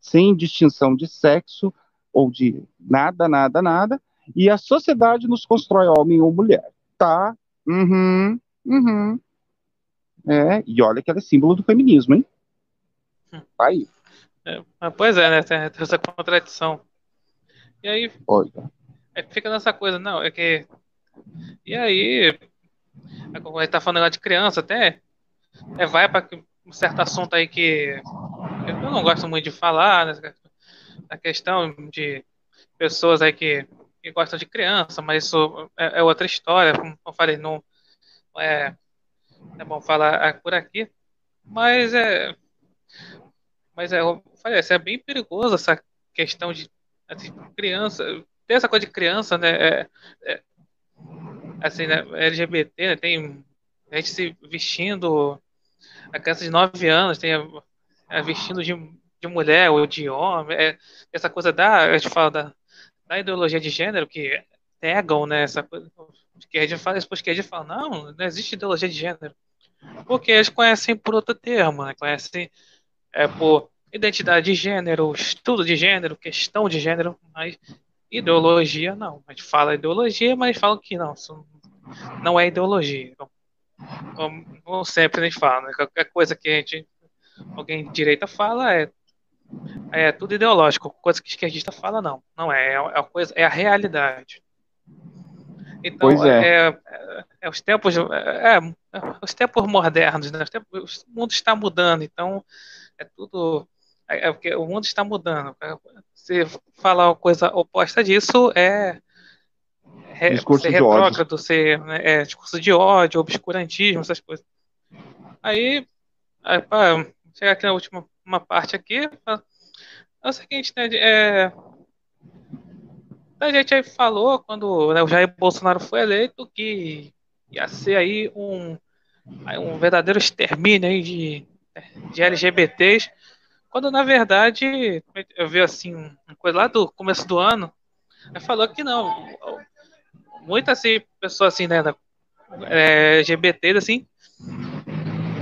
Sem distinção de sexo ou de nada, nada, nada. E a sociedade nos constrói homem ou mulher, tá? Uhum, uhum. É, e olha que ela é símbolo do feminismo, hein? Tá aí. É, pois é, né? Tem essa contradição. E aí. Aí fica nessa coisa, não, é que. E aí, a gente tá falando agora de criança, até é, vai para um certo assunto aí que eu não gosto muito de falar, né, a questão de pessoas aí que, que gostam de criança, mas isso é, é outra história, como eu falei, não, não é, é bom falar por aqui, mas é, Mas é, falei, é bem perigoso essa questão de assim, criança. Tem essa coisa de criança, né? É, é, assim, né? LGBT, né? tem a gente se vestindo. A criança de 9 anos tem é, vestindo de, de mulher ou de homem. É, essa coisa da. A gente fala da, da ideologia de gênero que negam, né? Essa coisa. Gente fala, gente fala, não, não existe ideologia de gênero. Porque eles conhecem por outro termo, né? Conhecem é, por identidade de gênero, estudo de gênero, questão de gênero, mas ideologia não. A gente fala ideologia, mas falam que não, isso não é ideologia. Então, como sempre a gente fala, né? qualquer coisa que a gente, alguém de direita fala é, é tudo ideológico, coisa que esquerdista fala não, não é, é a coisa, é a realidade. Então, é. É, é, é. os tempos, é, os tempos modernos, né? Tempos, o mundo está mudando, então é tudo é, é porque o mundo está mudando. Se falar uma coisa oposta disso é, é discurso ser retrógrado, ser né, é, discurso de ódio, obscurantismo, essas coisas. Aí, aí chegar aqui na última uma parte aqui, é o seguinte, né? É, a gente aí falou quando né, o Jair Bolsonaro foi eleito que ia ser aí um, um verdadeiro extermínio aí de, de LGBTs quando na verdade, eu vi assim, uma coisa lá do começo do ano, falou que não. Muitas assim, pessoas assim, né, é, LGBTs assim,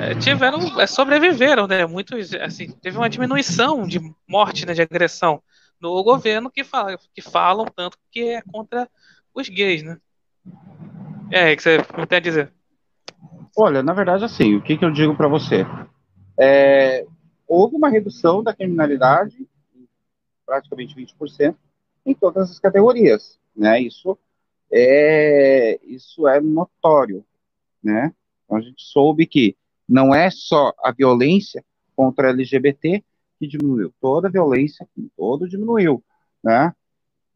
é, tiveram, é, sobreviveram, né? Muitos, assim, teve uma diminuição de morte, né, de agressão no governo que, fala, que falam tanto que é contra os gays, né? É, que você tem a dizer? Olha, na verdade, assim, o que, que eu digo para você? É, houve uma redução da criminalidade, praticamente 20%, em todas as categorias, né? Isso é, isso é notório, né? Então a gente soube que não é só a violência contra LGBT que diminuiu, toda a violência, todo diminuiu, né?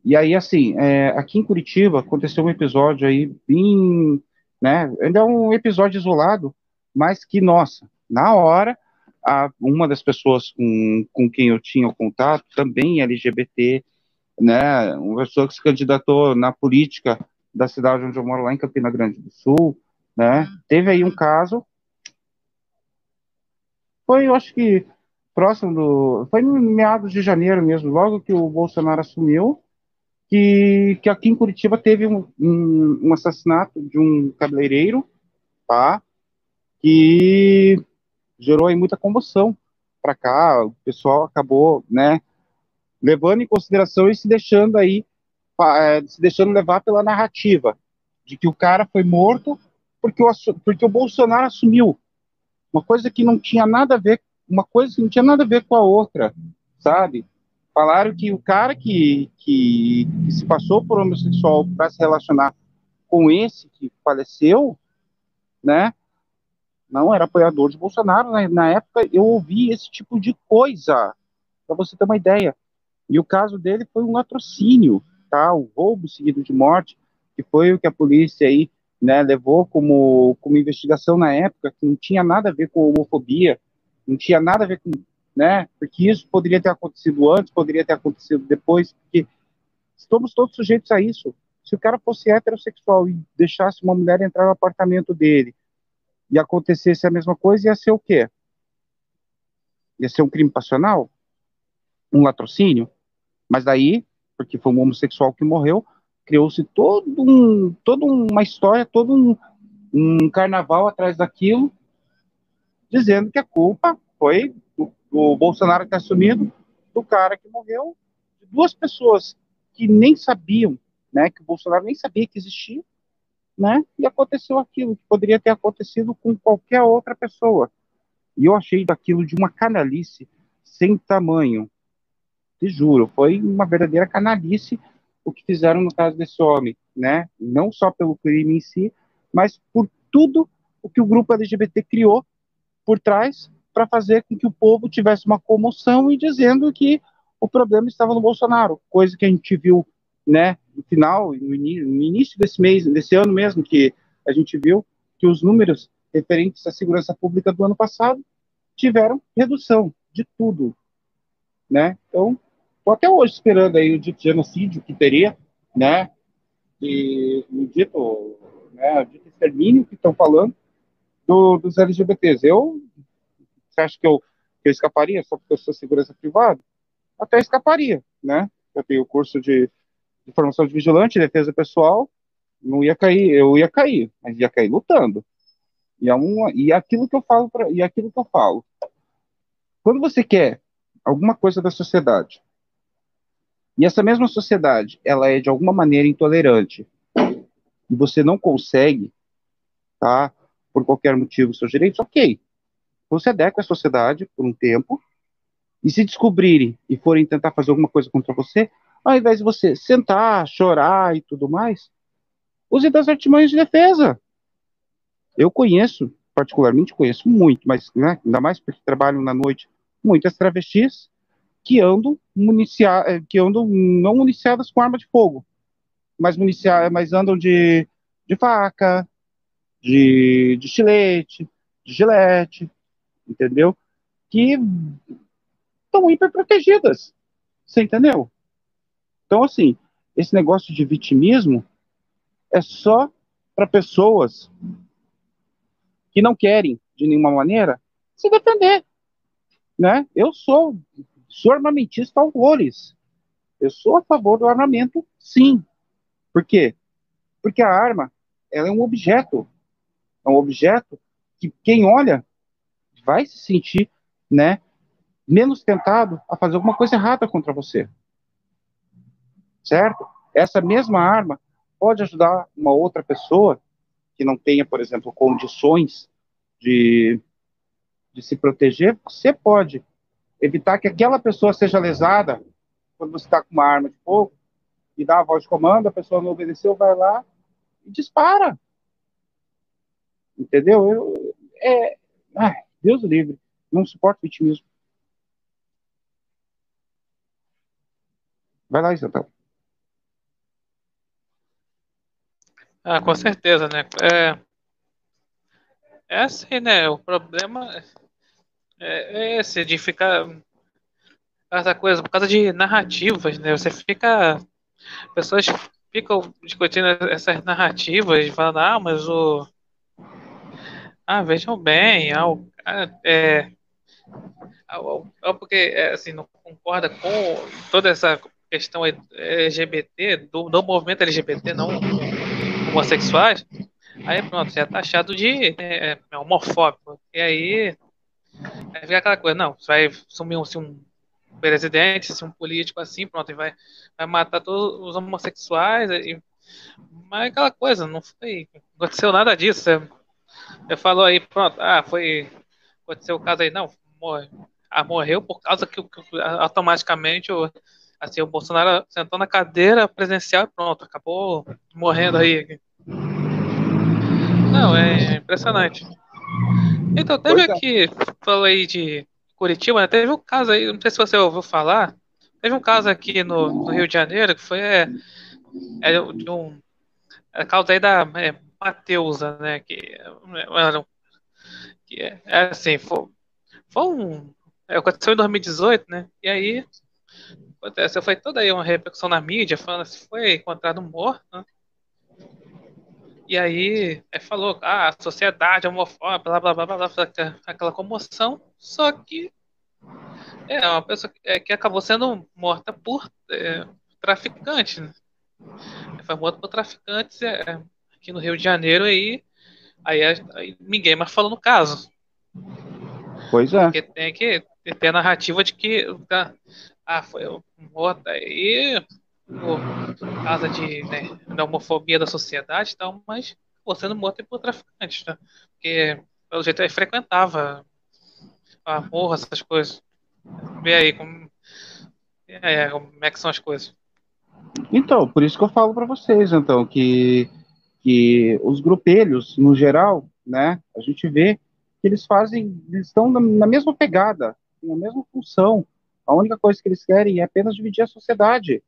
E aí, assim, é, aqui em Curitiba aconteceu um episódio aí bem, né? Ainda é um episódio isolado, mas que, nossa, na hora a, uma das pessoas com, com quem eu tinha contato, também LGBT, né, uma pessoa que se candidatou na política da cidade onde eu moro, lá em Campina Grande do Sul, né, teve aí um caso, foi, eu acho que, próximo do, foi no meados de janeiro mesmo, logo que o Bolsonaro assumiu, que, que aqui em Curitiba teve um, um, um assassinato de um cabeleireiro, tá, que gerou aí muita comoção para cá, o pessoal acabou, né, levando em consideração e se deixando aí, é, se deixando levar pela narrativa de que o cara foi morto porque o, porque o Bolsonaro assumiu. Uma coisa que não tinha nada a ver, uma coisa que não tinha nada a ver com a outra, sabe? Falaram que o cara que, que, que se passou por homossexual para se relacionar com esse que faleceu, né? não era apoiador de Bolsonaro. Né? Na época eu ouvi esse tipo de coisa, para você ter uma ideia. E o caso dele foi um latrocínio, tá? O roubo seguido de morte, que foi o que a polícia aí, né, levou como, como investigação na época, que não tinha nada a ver com homofobia, não tinha nada a ver com, né, porque isso poderia ter acontecido antes, poderia ter acontecido depois, porque estamos todos sujeitos a isso. Se o cara fosse heterossexual e deixasse uma mulher entrar no apartamento dele, e acontecesse a mesma coisa, ia ser o quê? Ia ser um crime passional? Um latrocínio? Mas daí, porque foi um homossexual que morreu, criou-se todo um, toda uma história, todo um, um carnaval atrás daquilo, dizendo que a culpa foi do, do Bolsonaro ter assumido, do cara que morreu, de duas pessoas que nem sabiam, né, que o Bolsonaro nem sabia que existia, né? E aconteceu aquilo que poderia ter acontecido com qualquer outra pessoa. E eu achei daquilo de uma canalice sem tamanho. Te juro, foi uma verdadeira canalice o que fizeram no caso desse homem, né? Não só pelo crime em si, mas por tudo o que o grupo LGBT criou por trás para fazer com que o povo tivesse uma comoção e dizendo que o problema estava no Bolsonaro, coisa que a gente viu né, no final, no, no início desse mês, desse ano mesmo, que a gente viu que os números referentes à segurança pública do ano passado tiveram redução, de tudo, né? Então, tô até hoje esperando aí o dito genocídio que teria, né? E o dito, né, o dito extermínio que estão falando do, dos LGBTs. Eu, você acha que eu, que eu escaparia só porque eu sou segurança privada? Até escaparia, né? Eu tenho curso de, de formação de vigilante, defesa pessoal, não ia cair, eu ia cair, mas ia cair lutando. E é uma, e é aquilo que eu falo para, e é aquilo que eu falo. Quando você quer alguma coisa da sociedade, e essa mesma sociedade, ela é de alguma maneira intolerante, e você não consegue, tá? Por qualquer motivo, seus direitos, ok. Você adequa a sociedade por um tempo, e se descobrirem e forem tentar fazer alguma coisa contra você, ao invés de você sentar, chorar e tudo mais, use das artimanhas de defesa. Eu conheço, particularmente conheço muito, mas né, ainda mais porque trabalho na noite, muitas travestis que andam, municia, que andam não municiadas com arma de fogo, mas, mas andam de, de faca, de, de estilete, de gilete, entendeu? Que estão hiperprotegidas. Você entendeu? Então, assim, esse negócio de vitimismo é só para pessoas que não querem, de nenhuma maneira, se defender. Né? Eu sou, sou armamentista horrores. Eu sou a favor do armamento, sim. Por quê? Porque a arma ela é um objeto. É um objeto que quem olha vai se sentir né, menos tentado a fazer alguma coisa errada contra você. Certo? Essa mesma arma pode ajudar uma outra pessoa que não tenha, por exemplo, condições de, de se proteger. Você pode evitar que aquela pessoa seja lesada quando você está com uma arma de fogo e dá a voz de comando, a pessoa não obedeceu, vai lá e dispara. Entendeu? Eu, é, ai, Deus livre, não suporto vitimismo. Vai lá, Isabel. Ah, com certeza, né? É, é assim, né? O problema é, é esse, de ficar. Essa coisa, por causa de narrativas, né? Você fica. Pessoas ficam discutindo essas narrativas, falando, ah, mas o. Ah, vejam bem, ah, o, é, é, porque é, assim, não concorda com toda essa questão LGBT, do, do movimento LGBT, não homossexuais, aí pronto, já é taxado de é, é, homofóbico. E aí, aí fica aquela coisa, não, vai sumir um, um presidente, se um político assim, pronto, e vai, vai matar todos os homossexuais. E, mas aquela coisa, não foi. Não aconteceu nada disso. Você, você falou aí, pronto, ah, foi. Aconteceu o caso aí, não, morre, ah, morreu por causa que, que automaticamente o, assim, o Bolsonaro sentou na cadeira presidencial e pronto, acabou morrendo aí. Não, é impressionante. Então, teve é. aqui, falei de Curitiba, né? teve um caso aí, não sei se você ouviu falar, teve um caso aqui no, no Rio de Janeiro que foi é, é de um a causa aí da é, Mateusa, né? Que, é, que é, é assim, foi, foi um. É, aconteceu em 2018, né? E aí acontece, foi toda aí uma repercussão na mídia, falando se foi encontrado morto, né? E aí, é, falou, ah, a sociedade homofóbica, blá, blá, blá, blá, blá, aquela comoção, só que é uma pessoa que, é, que acabou sendo morta por é, traficante, né? Foi morta por traficantes é, aqui no Rio de Janeiro aí, aí, aí ninguém mais falou no caso. Pois é. Porque tem que ter a narrativa de que ah, foi morta aí por causa de, né, da homofobia da sociedade e tal, mas pô, sendo morto por traficantes, tá? Porque, pelo jeito, ele frequentava a morra, essas coisas. Vê aí como, é, como é que são as coisas. Então, por isso que eu falo para vocês, então, que, que os grupelhos, no geral, né, a gente vê que eles fazem, eles estão na, mesma pegada, na mesma função. A única coisa que eles querem é apenas dividir a sociedade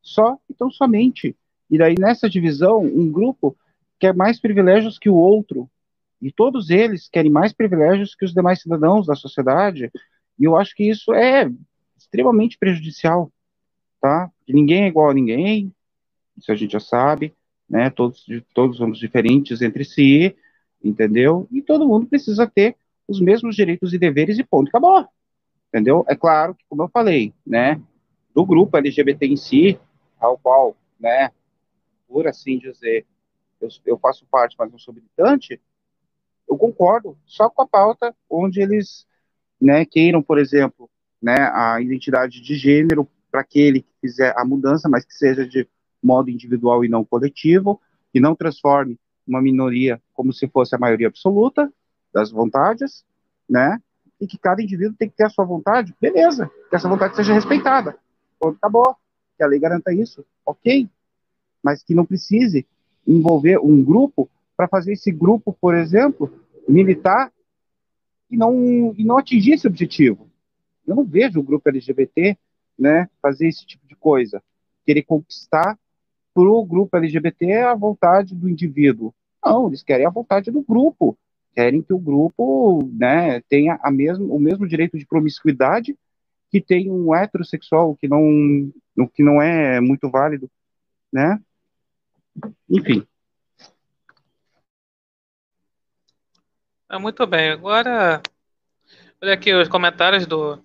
só e tão somente. E daí, nessa divisão, um grupo quer mais privilégios que o outro, e todos eles querem mais privilégios que os demais cidadãos da sociedade, E eu acho que isso é extremamente prejudicial, tá? Ninguém é igual a ninguém, isso a gente já sabe, né? Todos, todos somos diferentes entre si, entendeu? E todo mundo precisa ter os mesmos direitos e deveres e ponto, acabou. Entendeu? É claro que, como eu falei, né? Do grupo LGBT em si, ao qual, né? Por assim dizer, eu, eu faço parte, mas não sou militante, eu concordo só com a pauta onde eles, né, queiram, por exemplo, né, a identidade de gênero para aquele que fizer a mudança, mas que seja de modo individual e não coletivo, e não transforme uma minoria como se fosse a maioria absoluta das vontades, né? E que cada indivíduo tem que ter a sua vontade, beleza, que essa vontade seja respeitada. Ponto, acabou. Que a lei garanta isso, ok. Mas que não precise envolver um grupo para fazer esse grupo, por exemplo, militar e não, e não atingir esse objetivo. Eu não vejo o grupo LGBT né, fazer esse tipo de coisa, querer conquistar para o grupo LGBT a vontade do indivíduo. Não, eles querem a vontade do grupo, querem que o grupo né, tenha a mesmo, o mesmo direito de promiscuidade que tem um heterossexual, que não, que não é muito válido, né? Enfim. Ah, muito bem. Agora, olha aqui os comentários do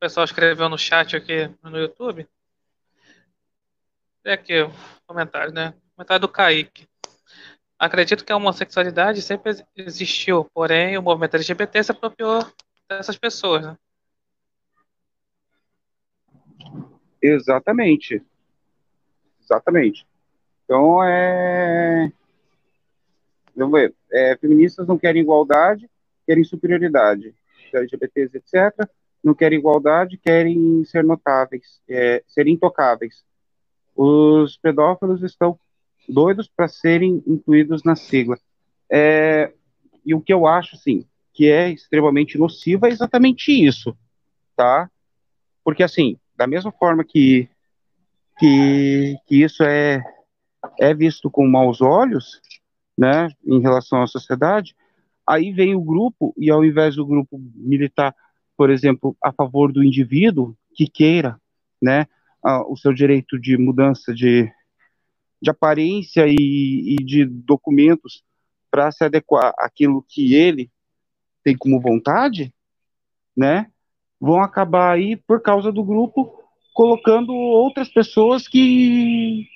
pessoal escreveu no chat aqui no YouTube. Olha aqui o comentário, né? Comentário do Kaique. Acredito que a homossexualidade sempre existiu, porém o movimento LGBT se apropriou dessas pessoas, né? Exatamente. Exatamente. Então, é. Vamos ver. É, feministas não querem igualdade, querem superioridade. LGBTs, etc. Não querem igualdade, querem ser notáveis, é, ser intocáveis. Os pedófilos estão doidos para serem incluídos na sigla. É, e o que eu acho, assim, que é extremamente nocivo é exatamente isso, tá? Porque, assim, da mesma forma que, que, que isso é, é visto com maus olhos, né, em relação à sociedade, aí vem o grupo, e ao invés do grupo militar, por exemplo, a favor do indivíduo que queira, né, o seu direito de mudança de, de aparência e, e de documentos para se adequar àquilo que ele tem como vontade, né, vão acabar aí por causa do grupo colocando outras pessoas que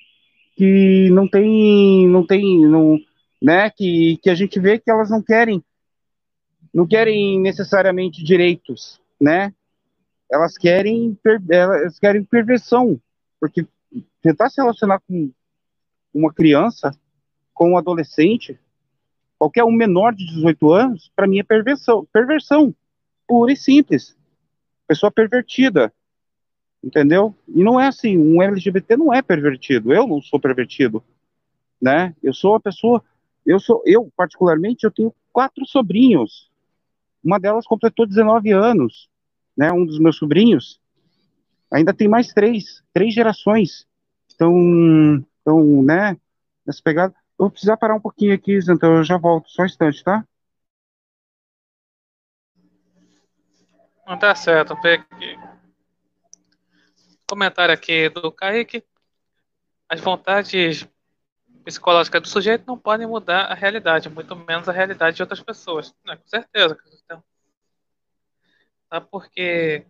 que não tem não tem não né que, que a gente vê que elas não querem não querem necessariamente direitos né elas querem elas querem perversão porque tentar se relacionar com uma criança com um adolescente qualquer um menor de 18 anos para mim é perversão perversão pura e simples pessoa pervertida entendeu? E não é assim, um LGBT não é pervertido, eu não sou pervertido, né? Eu sou uma pessoa, eu sou, eu particularmente, eu tenho quatro sobrinhos, uma delas completou 19 anos, né? Um dos meus sobrinhos, ainda tem mais três, três gerações, então, então, né? Nessa pegada, eu vou precisar parar um pouquinho aqui, então eu já volto, só um instante, tá? Não tá certo, aqui. Comentário aqui do Kaique. As vontades psicológicas do sujeito não podem mudar a realidade, muito menos a realidade de outras pessoas. Com certeza. Tá? Porque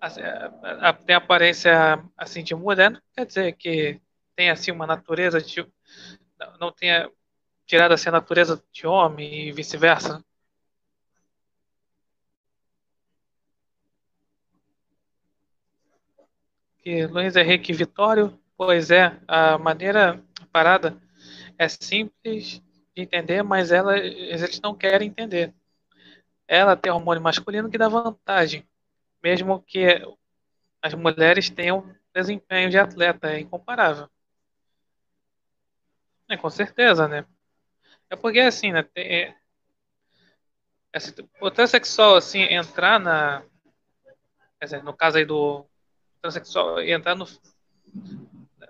assim, a, a, tem aparência assim de mulher, não quer dizer que tem assim uma natureza de não tenha tirado assim a natureza de homem e vice-versa. que Luiz Henrique Vitório, pois é, a maneira parada é simples de entender, mas ela, eles não querem entender. Ela tem hormônio masculino que dá vantagem, mesmo que as mulheres tenham desempenho de atleta, é incomparável. É, com certeza, né? É porque assim, né? Tem, é, o transexual assim entrar na, dizer, no caso aí do transexual entrar no,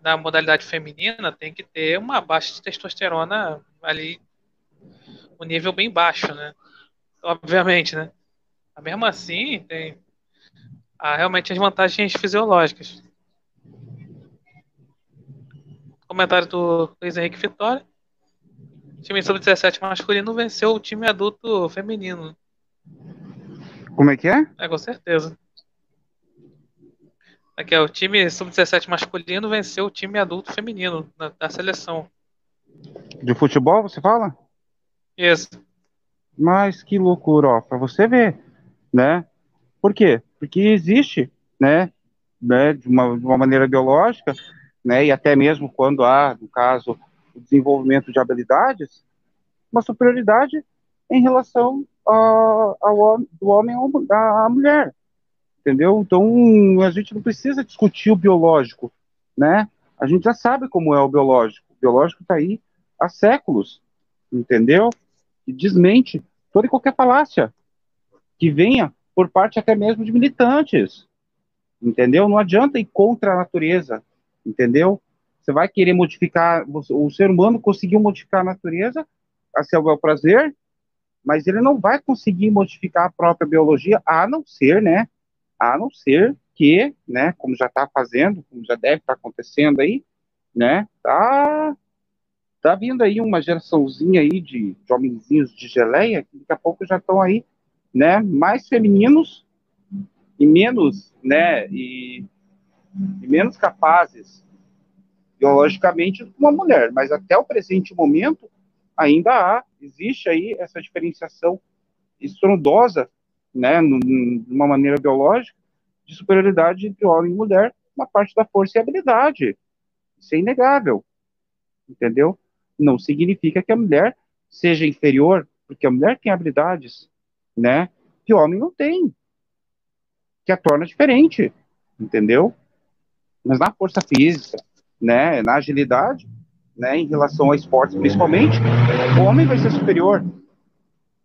na modalidade feminina tem que ter uma baixa de testosterona ali, um nível bem baixo, né? Obviamente, né? Mas mesmo assim, tem, há realmente as vantagens fisiológicas. Comentário do Luiz Henrique Vitória. O time sub-17 masculino venceu o time adulto feminino. Como é que é? É, com certeza. Aqui é o time sub-17 masculino venceu o time adulto feminino da, da seleção. De futebol, você fala? Isso. Mas que loucura, ó, pra você ver, né? Por quê? Porque existe, né, né de, uma, de uma maneira biológica, né, e até mesmo quando há, no caso, o desenvolvimento de habilidades, uma superioridade em relação ao, ao do homem à mulher, entendeu? Então a gente não precisa discutir o biológico, né? A gente já sabe como é o biológico. O biológico está aí há séculos, entendeu? E desmente toda e qualquer falácia que venha por parte até mesmo de militantes, entendeu? Não adianta ir contra a natureza, entendeu? Você vai querer modificar, o ser humano conseguiu modificar a natureza a seu bel prazer, mas ele não vai conseguir modificar a própria biologia, a não ser, né? A não ser que, né, como já está fazendo, como já deve estar tá acontecendo aí, né, tá tá vindo aí uma geraçãozinha aí de, de homenzinhos de geleia, que daqui a pouco já estão aí, né, mais femininos e menos, né, e, e menos capazes biologicamente que uma mulher, mas até o presente momento ainda há, existe aí essa diferenciação estrondosa, né, numa maneira biológica, de superioridade entre homem e mulher na parte da força e habilidade. Isso é inegável, entendeu? Não significa que a mulher seja inferior, porque a mulher tem habilidades, né, que o homem não tem, que a torna diferente, entendeu? Mas na força física, né, na agilidade, né, em relação ao esporte principalmente, o homem vai ser superior.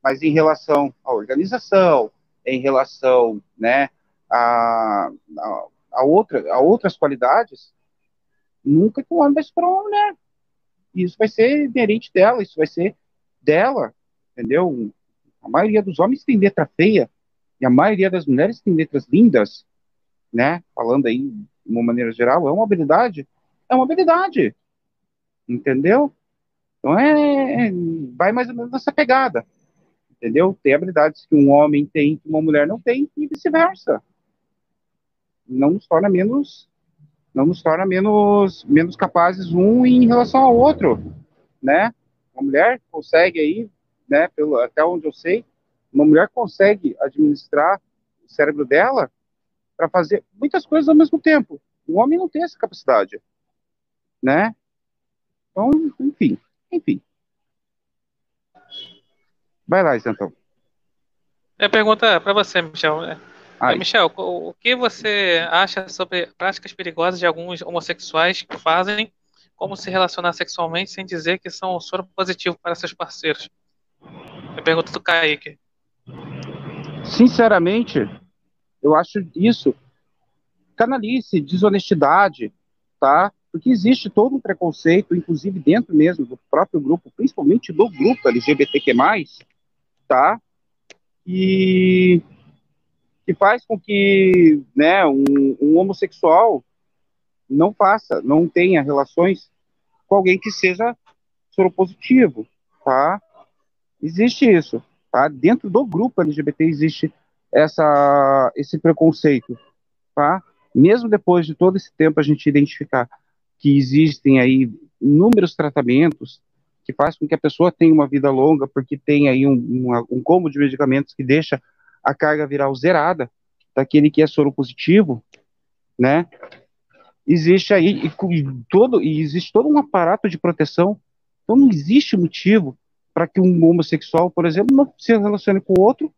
Mas em relação à organização, em relação, né, a, a, a, outra, a outras qualidades, nunca que o homem vai superar uma mulher. E isso vai ser inerente dela, isso vai ser dela, entendeu? A maioria dos homens tem letra feia e a maioria das mulheres tem letras lindas, né? Falando aí de uma maneira geral, é uma habilidade, é uma habilidade, entendeu? Então é, é vai mais ou menos nessa pegada, entendeu? Tem habilidades que um homem tem que uma mulher não tem e vice-versa. Não nos torna menos não nos torna menos, menos capazes um em relação ao outro, né? Uma mulher consegue aí, né, pelo, até onde eu sei, uma mulher consegue administrar o cérebro dela para fazer muitas coisas ao mesmo tempo. O homem não tem essa capacidade, né? Então, enfim, enfim. Vai lá, então. É pergunta para você, Michel. Ai. Michel, o que você acha sobre práticas perigosas de alguns homossexuais que fazem como se relacionar sexualmente sem dizer que são soro positivo para seus parceiros? É pergunta do Kaique. Sinceramente, eu acho isso canalice, desonestidade, tá? Porque existe todo um preconceito, inclusive dentro mesmo do próprio grupo, principalmente do grupo LGBTQ+, tá? E que faz com que né, um, um homossexual não faça, não tenha relações com alguém que seja soropositivo, tá? Existe isso, tá? Dentro do grupo LGBT existe essa, esse preconceito, tá? Mesmo depois de todo esse tempo a gente identificar que existem aí inúmeros tratamentos que faz com que a pessoa tenha uma vida longa, porque tem aí um, um, um combo de medicamentos que deixa a carga viral zerada daquele que é soro positivo, né? Existe aí e, todo e existe todo um aparato de proteção. Então não existe motivo para que um homossexual, por exemplo, não se relacione com outro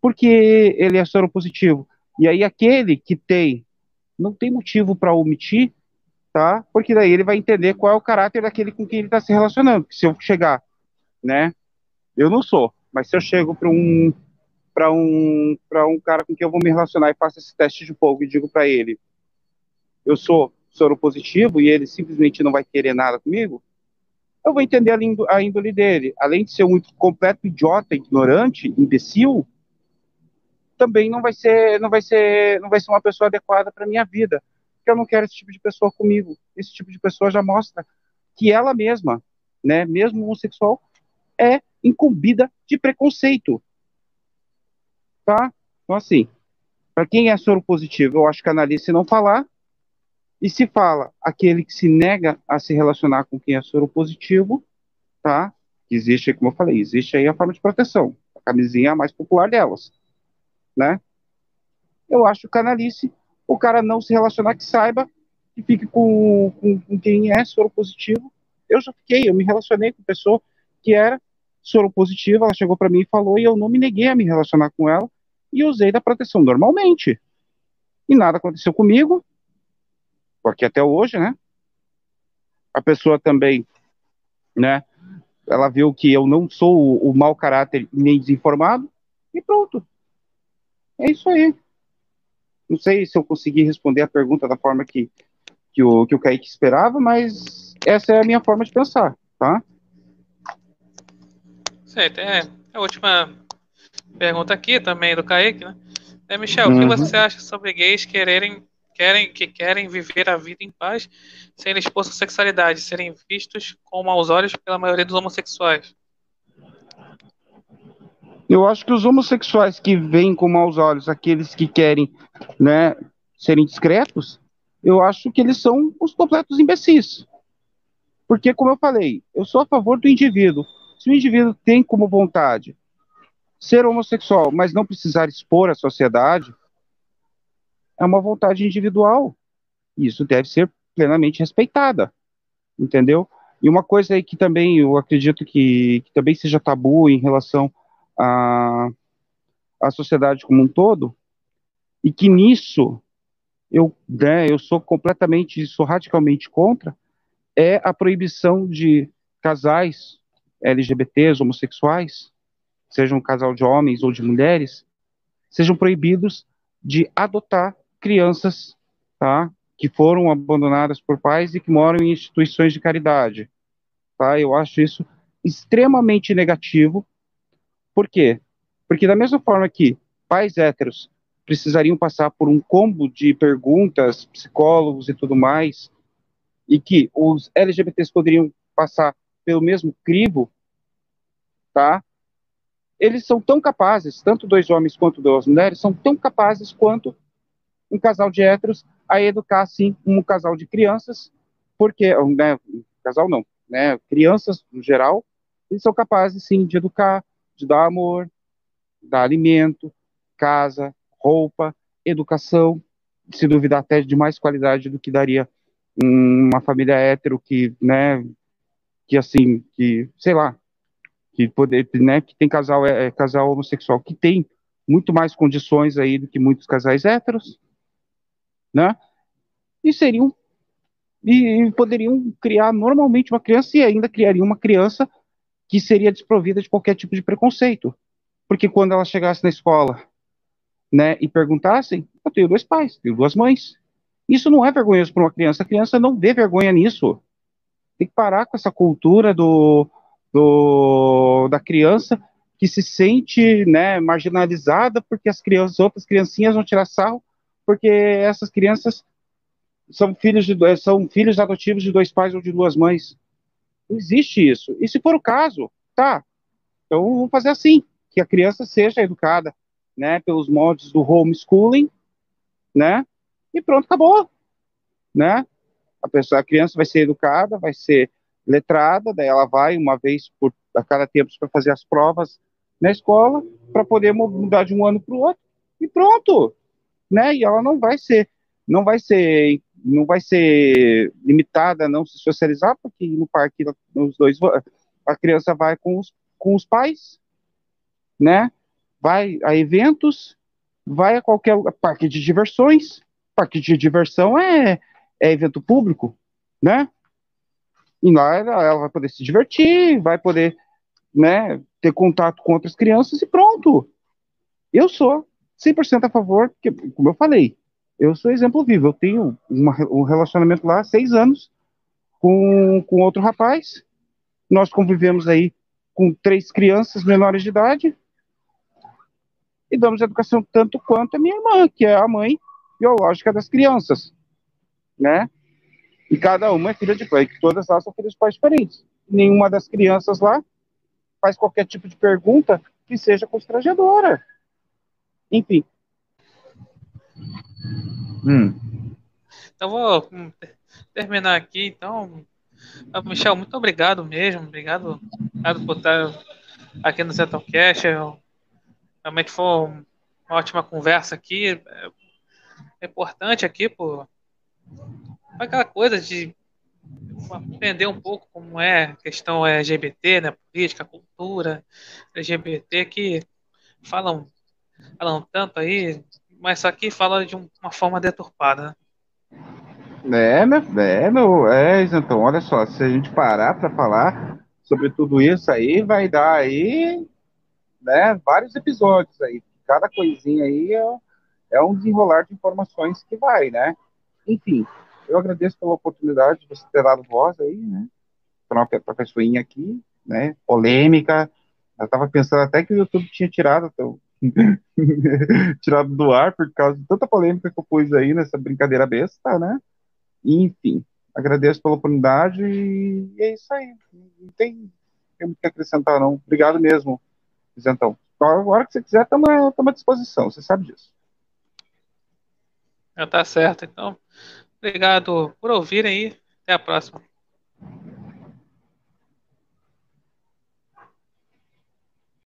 porque ele é soro positivo. E aí aquele que tem não tem motivo para omitir, tá? Porque daí ele vai entender qual é o caráter daquele com quem ele está se relacionando. Se eu chegar, né? Eu não sou, mas se eu chego para um para um, para um cara com quem eu vou me relacionar e faço esse teste de fogo e digo para ele, eu sou soro positivo e ele simplesmente não vai querer nada comigo, eu vou entender a, índole, dele. Além de ser um completo idiota, ignorante, imbecil, também não vai ser, não vai ser, não vai ser uma pessoa adequada para minha vida, porque eu não quero esse tipo de pessoa comigo. Esse tipo de pessoa já mostra que ela mesma, né, mesmo homossexual, é incumbida de preconceito. Tá? Então assim, para quem é soro positivo, eu acho que analise não falar. E se fala aquele que se nega a se relacionar com quem é soro positivo, tá? Existe, como eu falei, existe aí a forma de proteção. A camisinha é a mais popular delas né? Eu acho canalice o cara não se relacionar, que saiba, que fique com, com, com quem é soro positivo. Eu já fiquei, eu me relacionei com pessoa que era soro positiva, ela chegou para mim e falou, e eu não me neguei a me relacionar com ela, e usei da proteção normalmente. E nada aconteceu comigo, porque até hoje, né? A pessoa também, né? Ela viu que eu não sou o, mau caráter nem desinformado, e pronto. É isso aí. Não sei se eu consegui responder a pergunta da forma que, que, o, que o Kaique esperava, mas essa é a minha forma de pensar, tá? Certo, é a última pergunta aqui também do Kaique, né? É, Michel, uhum. o que uhum. você acha sobre gays quererem, querem, que querem viver a vida em paz sem expor sua sexualidade, serem vistos com maus olhos pela maioria dos homossexuais? Eu acho que os homossexuais que veem com maus olhos aqueles que querem, né, serem discretos, eu acho que eles são os completos imbecis. Porque, como eu falei, eu sou a favor do indivíduo. Se o indivíduo tem como vontade ser homossexual, mas não precisar expor a sociedade, é uma vontade individual. Isso deve ser plenamente respeitada. Entendeu? E uma coisa aí que também eu acredito que, que também seja tabu em relação a, a sociedade como um todo, e que nisso eu, né, eu sou completamente, sou radicalmente contra, é a proibição de casais LGBTs, homossexuais, sejam um casal de homens ou de mulheres, sejam proibidos de adotar crianças, tá, que foram abandonadas por pais e que moram em instituições de caridade, tá? Eu acho isso extremamente negativo por quê? Porque da mesma forma que pais héteros precisariam passar por um combo de perguntas, psicólogos e tudo mais, e que os LGBTs poderiam passar pelo mesmo crivo, tá? Eles são tão capazes, tanto dois homens quanto duas mulheres, são tão capazes quanto um casal de héteros a educar, assim, um casal de crianças, porque, né, casal não, né, crianças no geral, eles são capazes, sim, de educar, de dar amor, dar alimento, casa, roupa, educação, se duvidar até de mais qualidade do que daria uma família hétero que, né, que assim, que, sei lá, que poder, né, que tem casal é, é, casal homossexual que tem muito mais condições aí do que muitos casais héteros, né? E seriam e, poderiam criar normalmente uma criança e ainda criariam uma criança que seria desprovida de qualquer tipo de preconceito. Porque quando ela chegasse na escola, né, e perguntassem, eu tenho dois pais, tenho duas mães. Isso não é vergonhoso para uma criança. A criança não vê vergonha nisso. Tem que parar com essa cultura do, do da criança que se sente, né, marginalizada porque as crianças, outras criancinhas vão tirar sarro porque essas crianças são filhos de são filhos adotivos de dois pais ou de duas mães. Não existe isso. E se for o caso, tá. Então vamos fazer assim, que a criança seja educada, né, pelos moldes do homeschooling, né? E pronto, acabou, né? A pessoa, a criança vai ser educada, vai ser letrada, daí ela vai uma vez por a cada tempo para fazer as provas na escola para poder mudar de um ano para o outro e pronto, né? E ela não vai ser, não vai ser não vai ser limitada a não se socializar, porque no parque os dois a criança vai com os, com os pais, né? Vai a eventos, vai a qualquer parque de diversões. Parque de diversão é, é evento público, né? E lá ela, ela vai poder se divertir, vai poder, né, ter contato com outras crianças e pronto. Eu sou 100% a favor, porque, como eu falei, eu sou exemplo vivo. Eu tenho uma, um relacionamento lá há seis anos com, com outro rapaz. Nós convivemos aí com três crianças menores de idade. e damos educação tanto quanto a minha irmã, que é a mãe biológica das crianças, né? E cada uma é filha de pai, todas elas são filhas de pais diferentes. Nenhuma das crianças lá faz qualquer tipo de pergunta que seja constrangedora. Enfim. Hum. Então vou hum, terminar aqui, então. Ah, Michel, muito obrigado mesmo. Obrigado, obrigado por estar aqui no Zetocast. Realmente foi uma ótima conversa aqui. É importante aqui, por aquela coisa de aprender um pouco como é a questão LGBT, né, política, cultura LGBT, que falam, falam tanto aí, mas só que fala de uma forma deturpada. Né? É, meu, é, meu, é, então, olha só, se a gente parar para falar sobre tudo isso aí, vai dar aí, né, vários episódios aí. Cada coisinha aí é, é um desenrolar de informações que vai, né? Enfim, eu agradeço pela oportunidade de você ter dado voz aí, né? Para uma pessoinha aqui, né? Polêmica. Eu estava pensando até que o YouTube tinha tirado, tirado do ar por causa de tanta polêmica que eu pus aí nessa brincadeira besta, né? enfim, agradeço pela oportunidade e é isso aí. Não tem, tem muito que acrescentar, não. Obrigado mesmo, Isentão. A hora que você quiser, estamos à disposição, você sabe disso. Já tá certo, então. Obrigado por ouvirem aí. Até a próxima.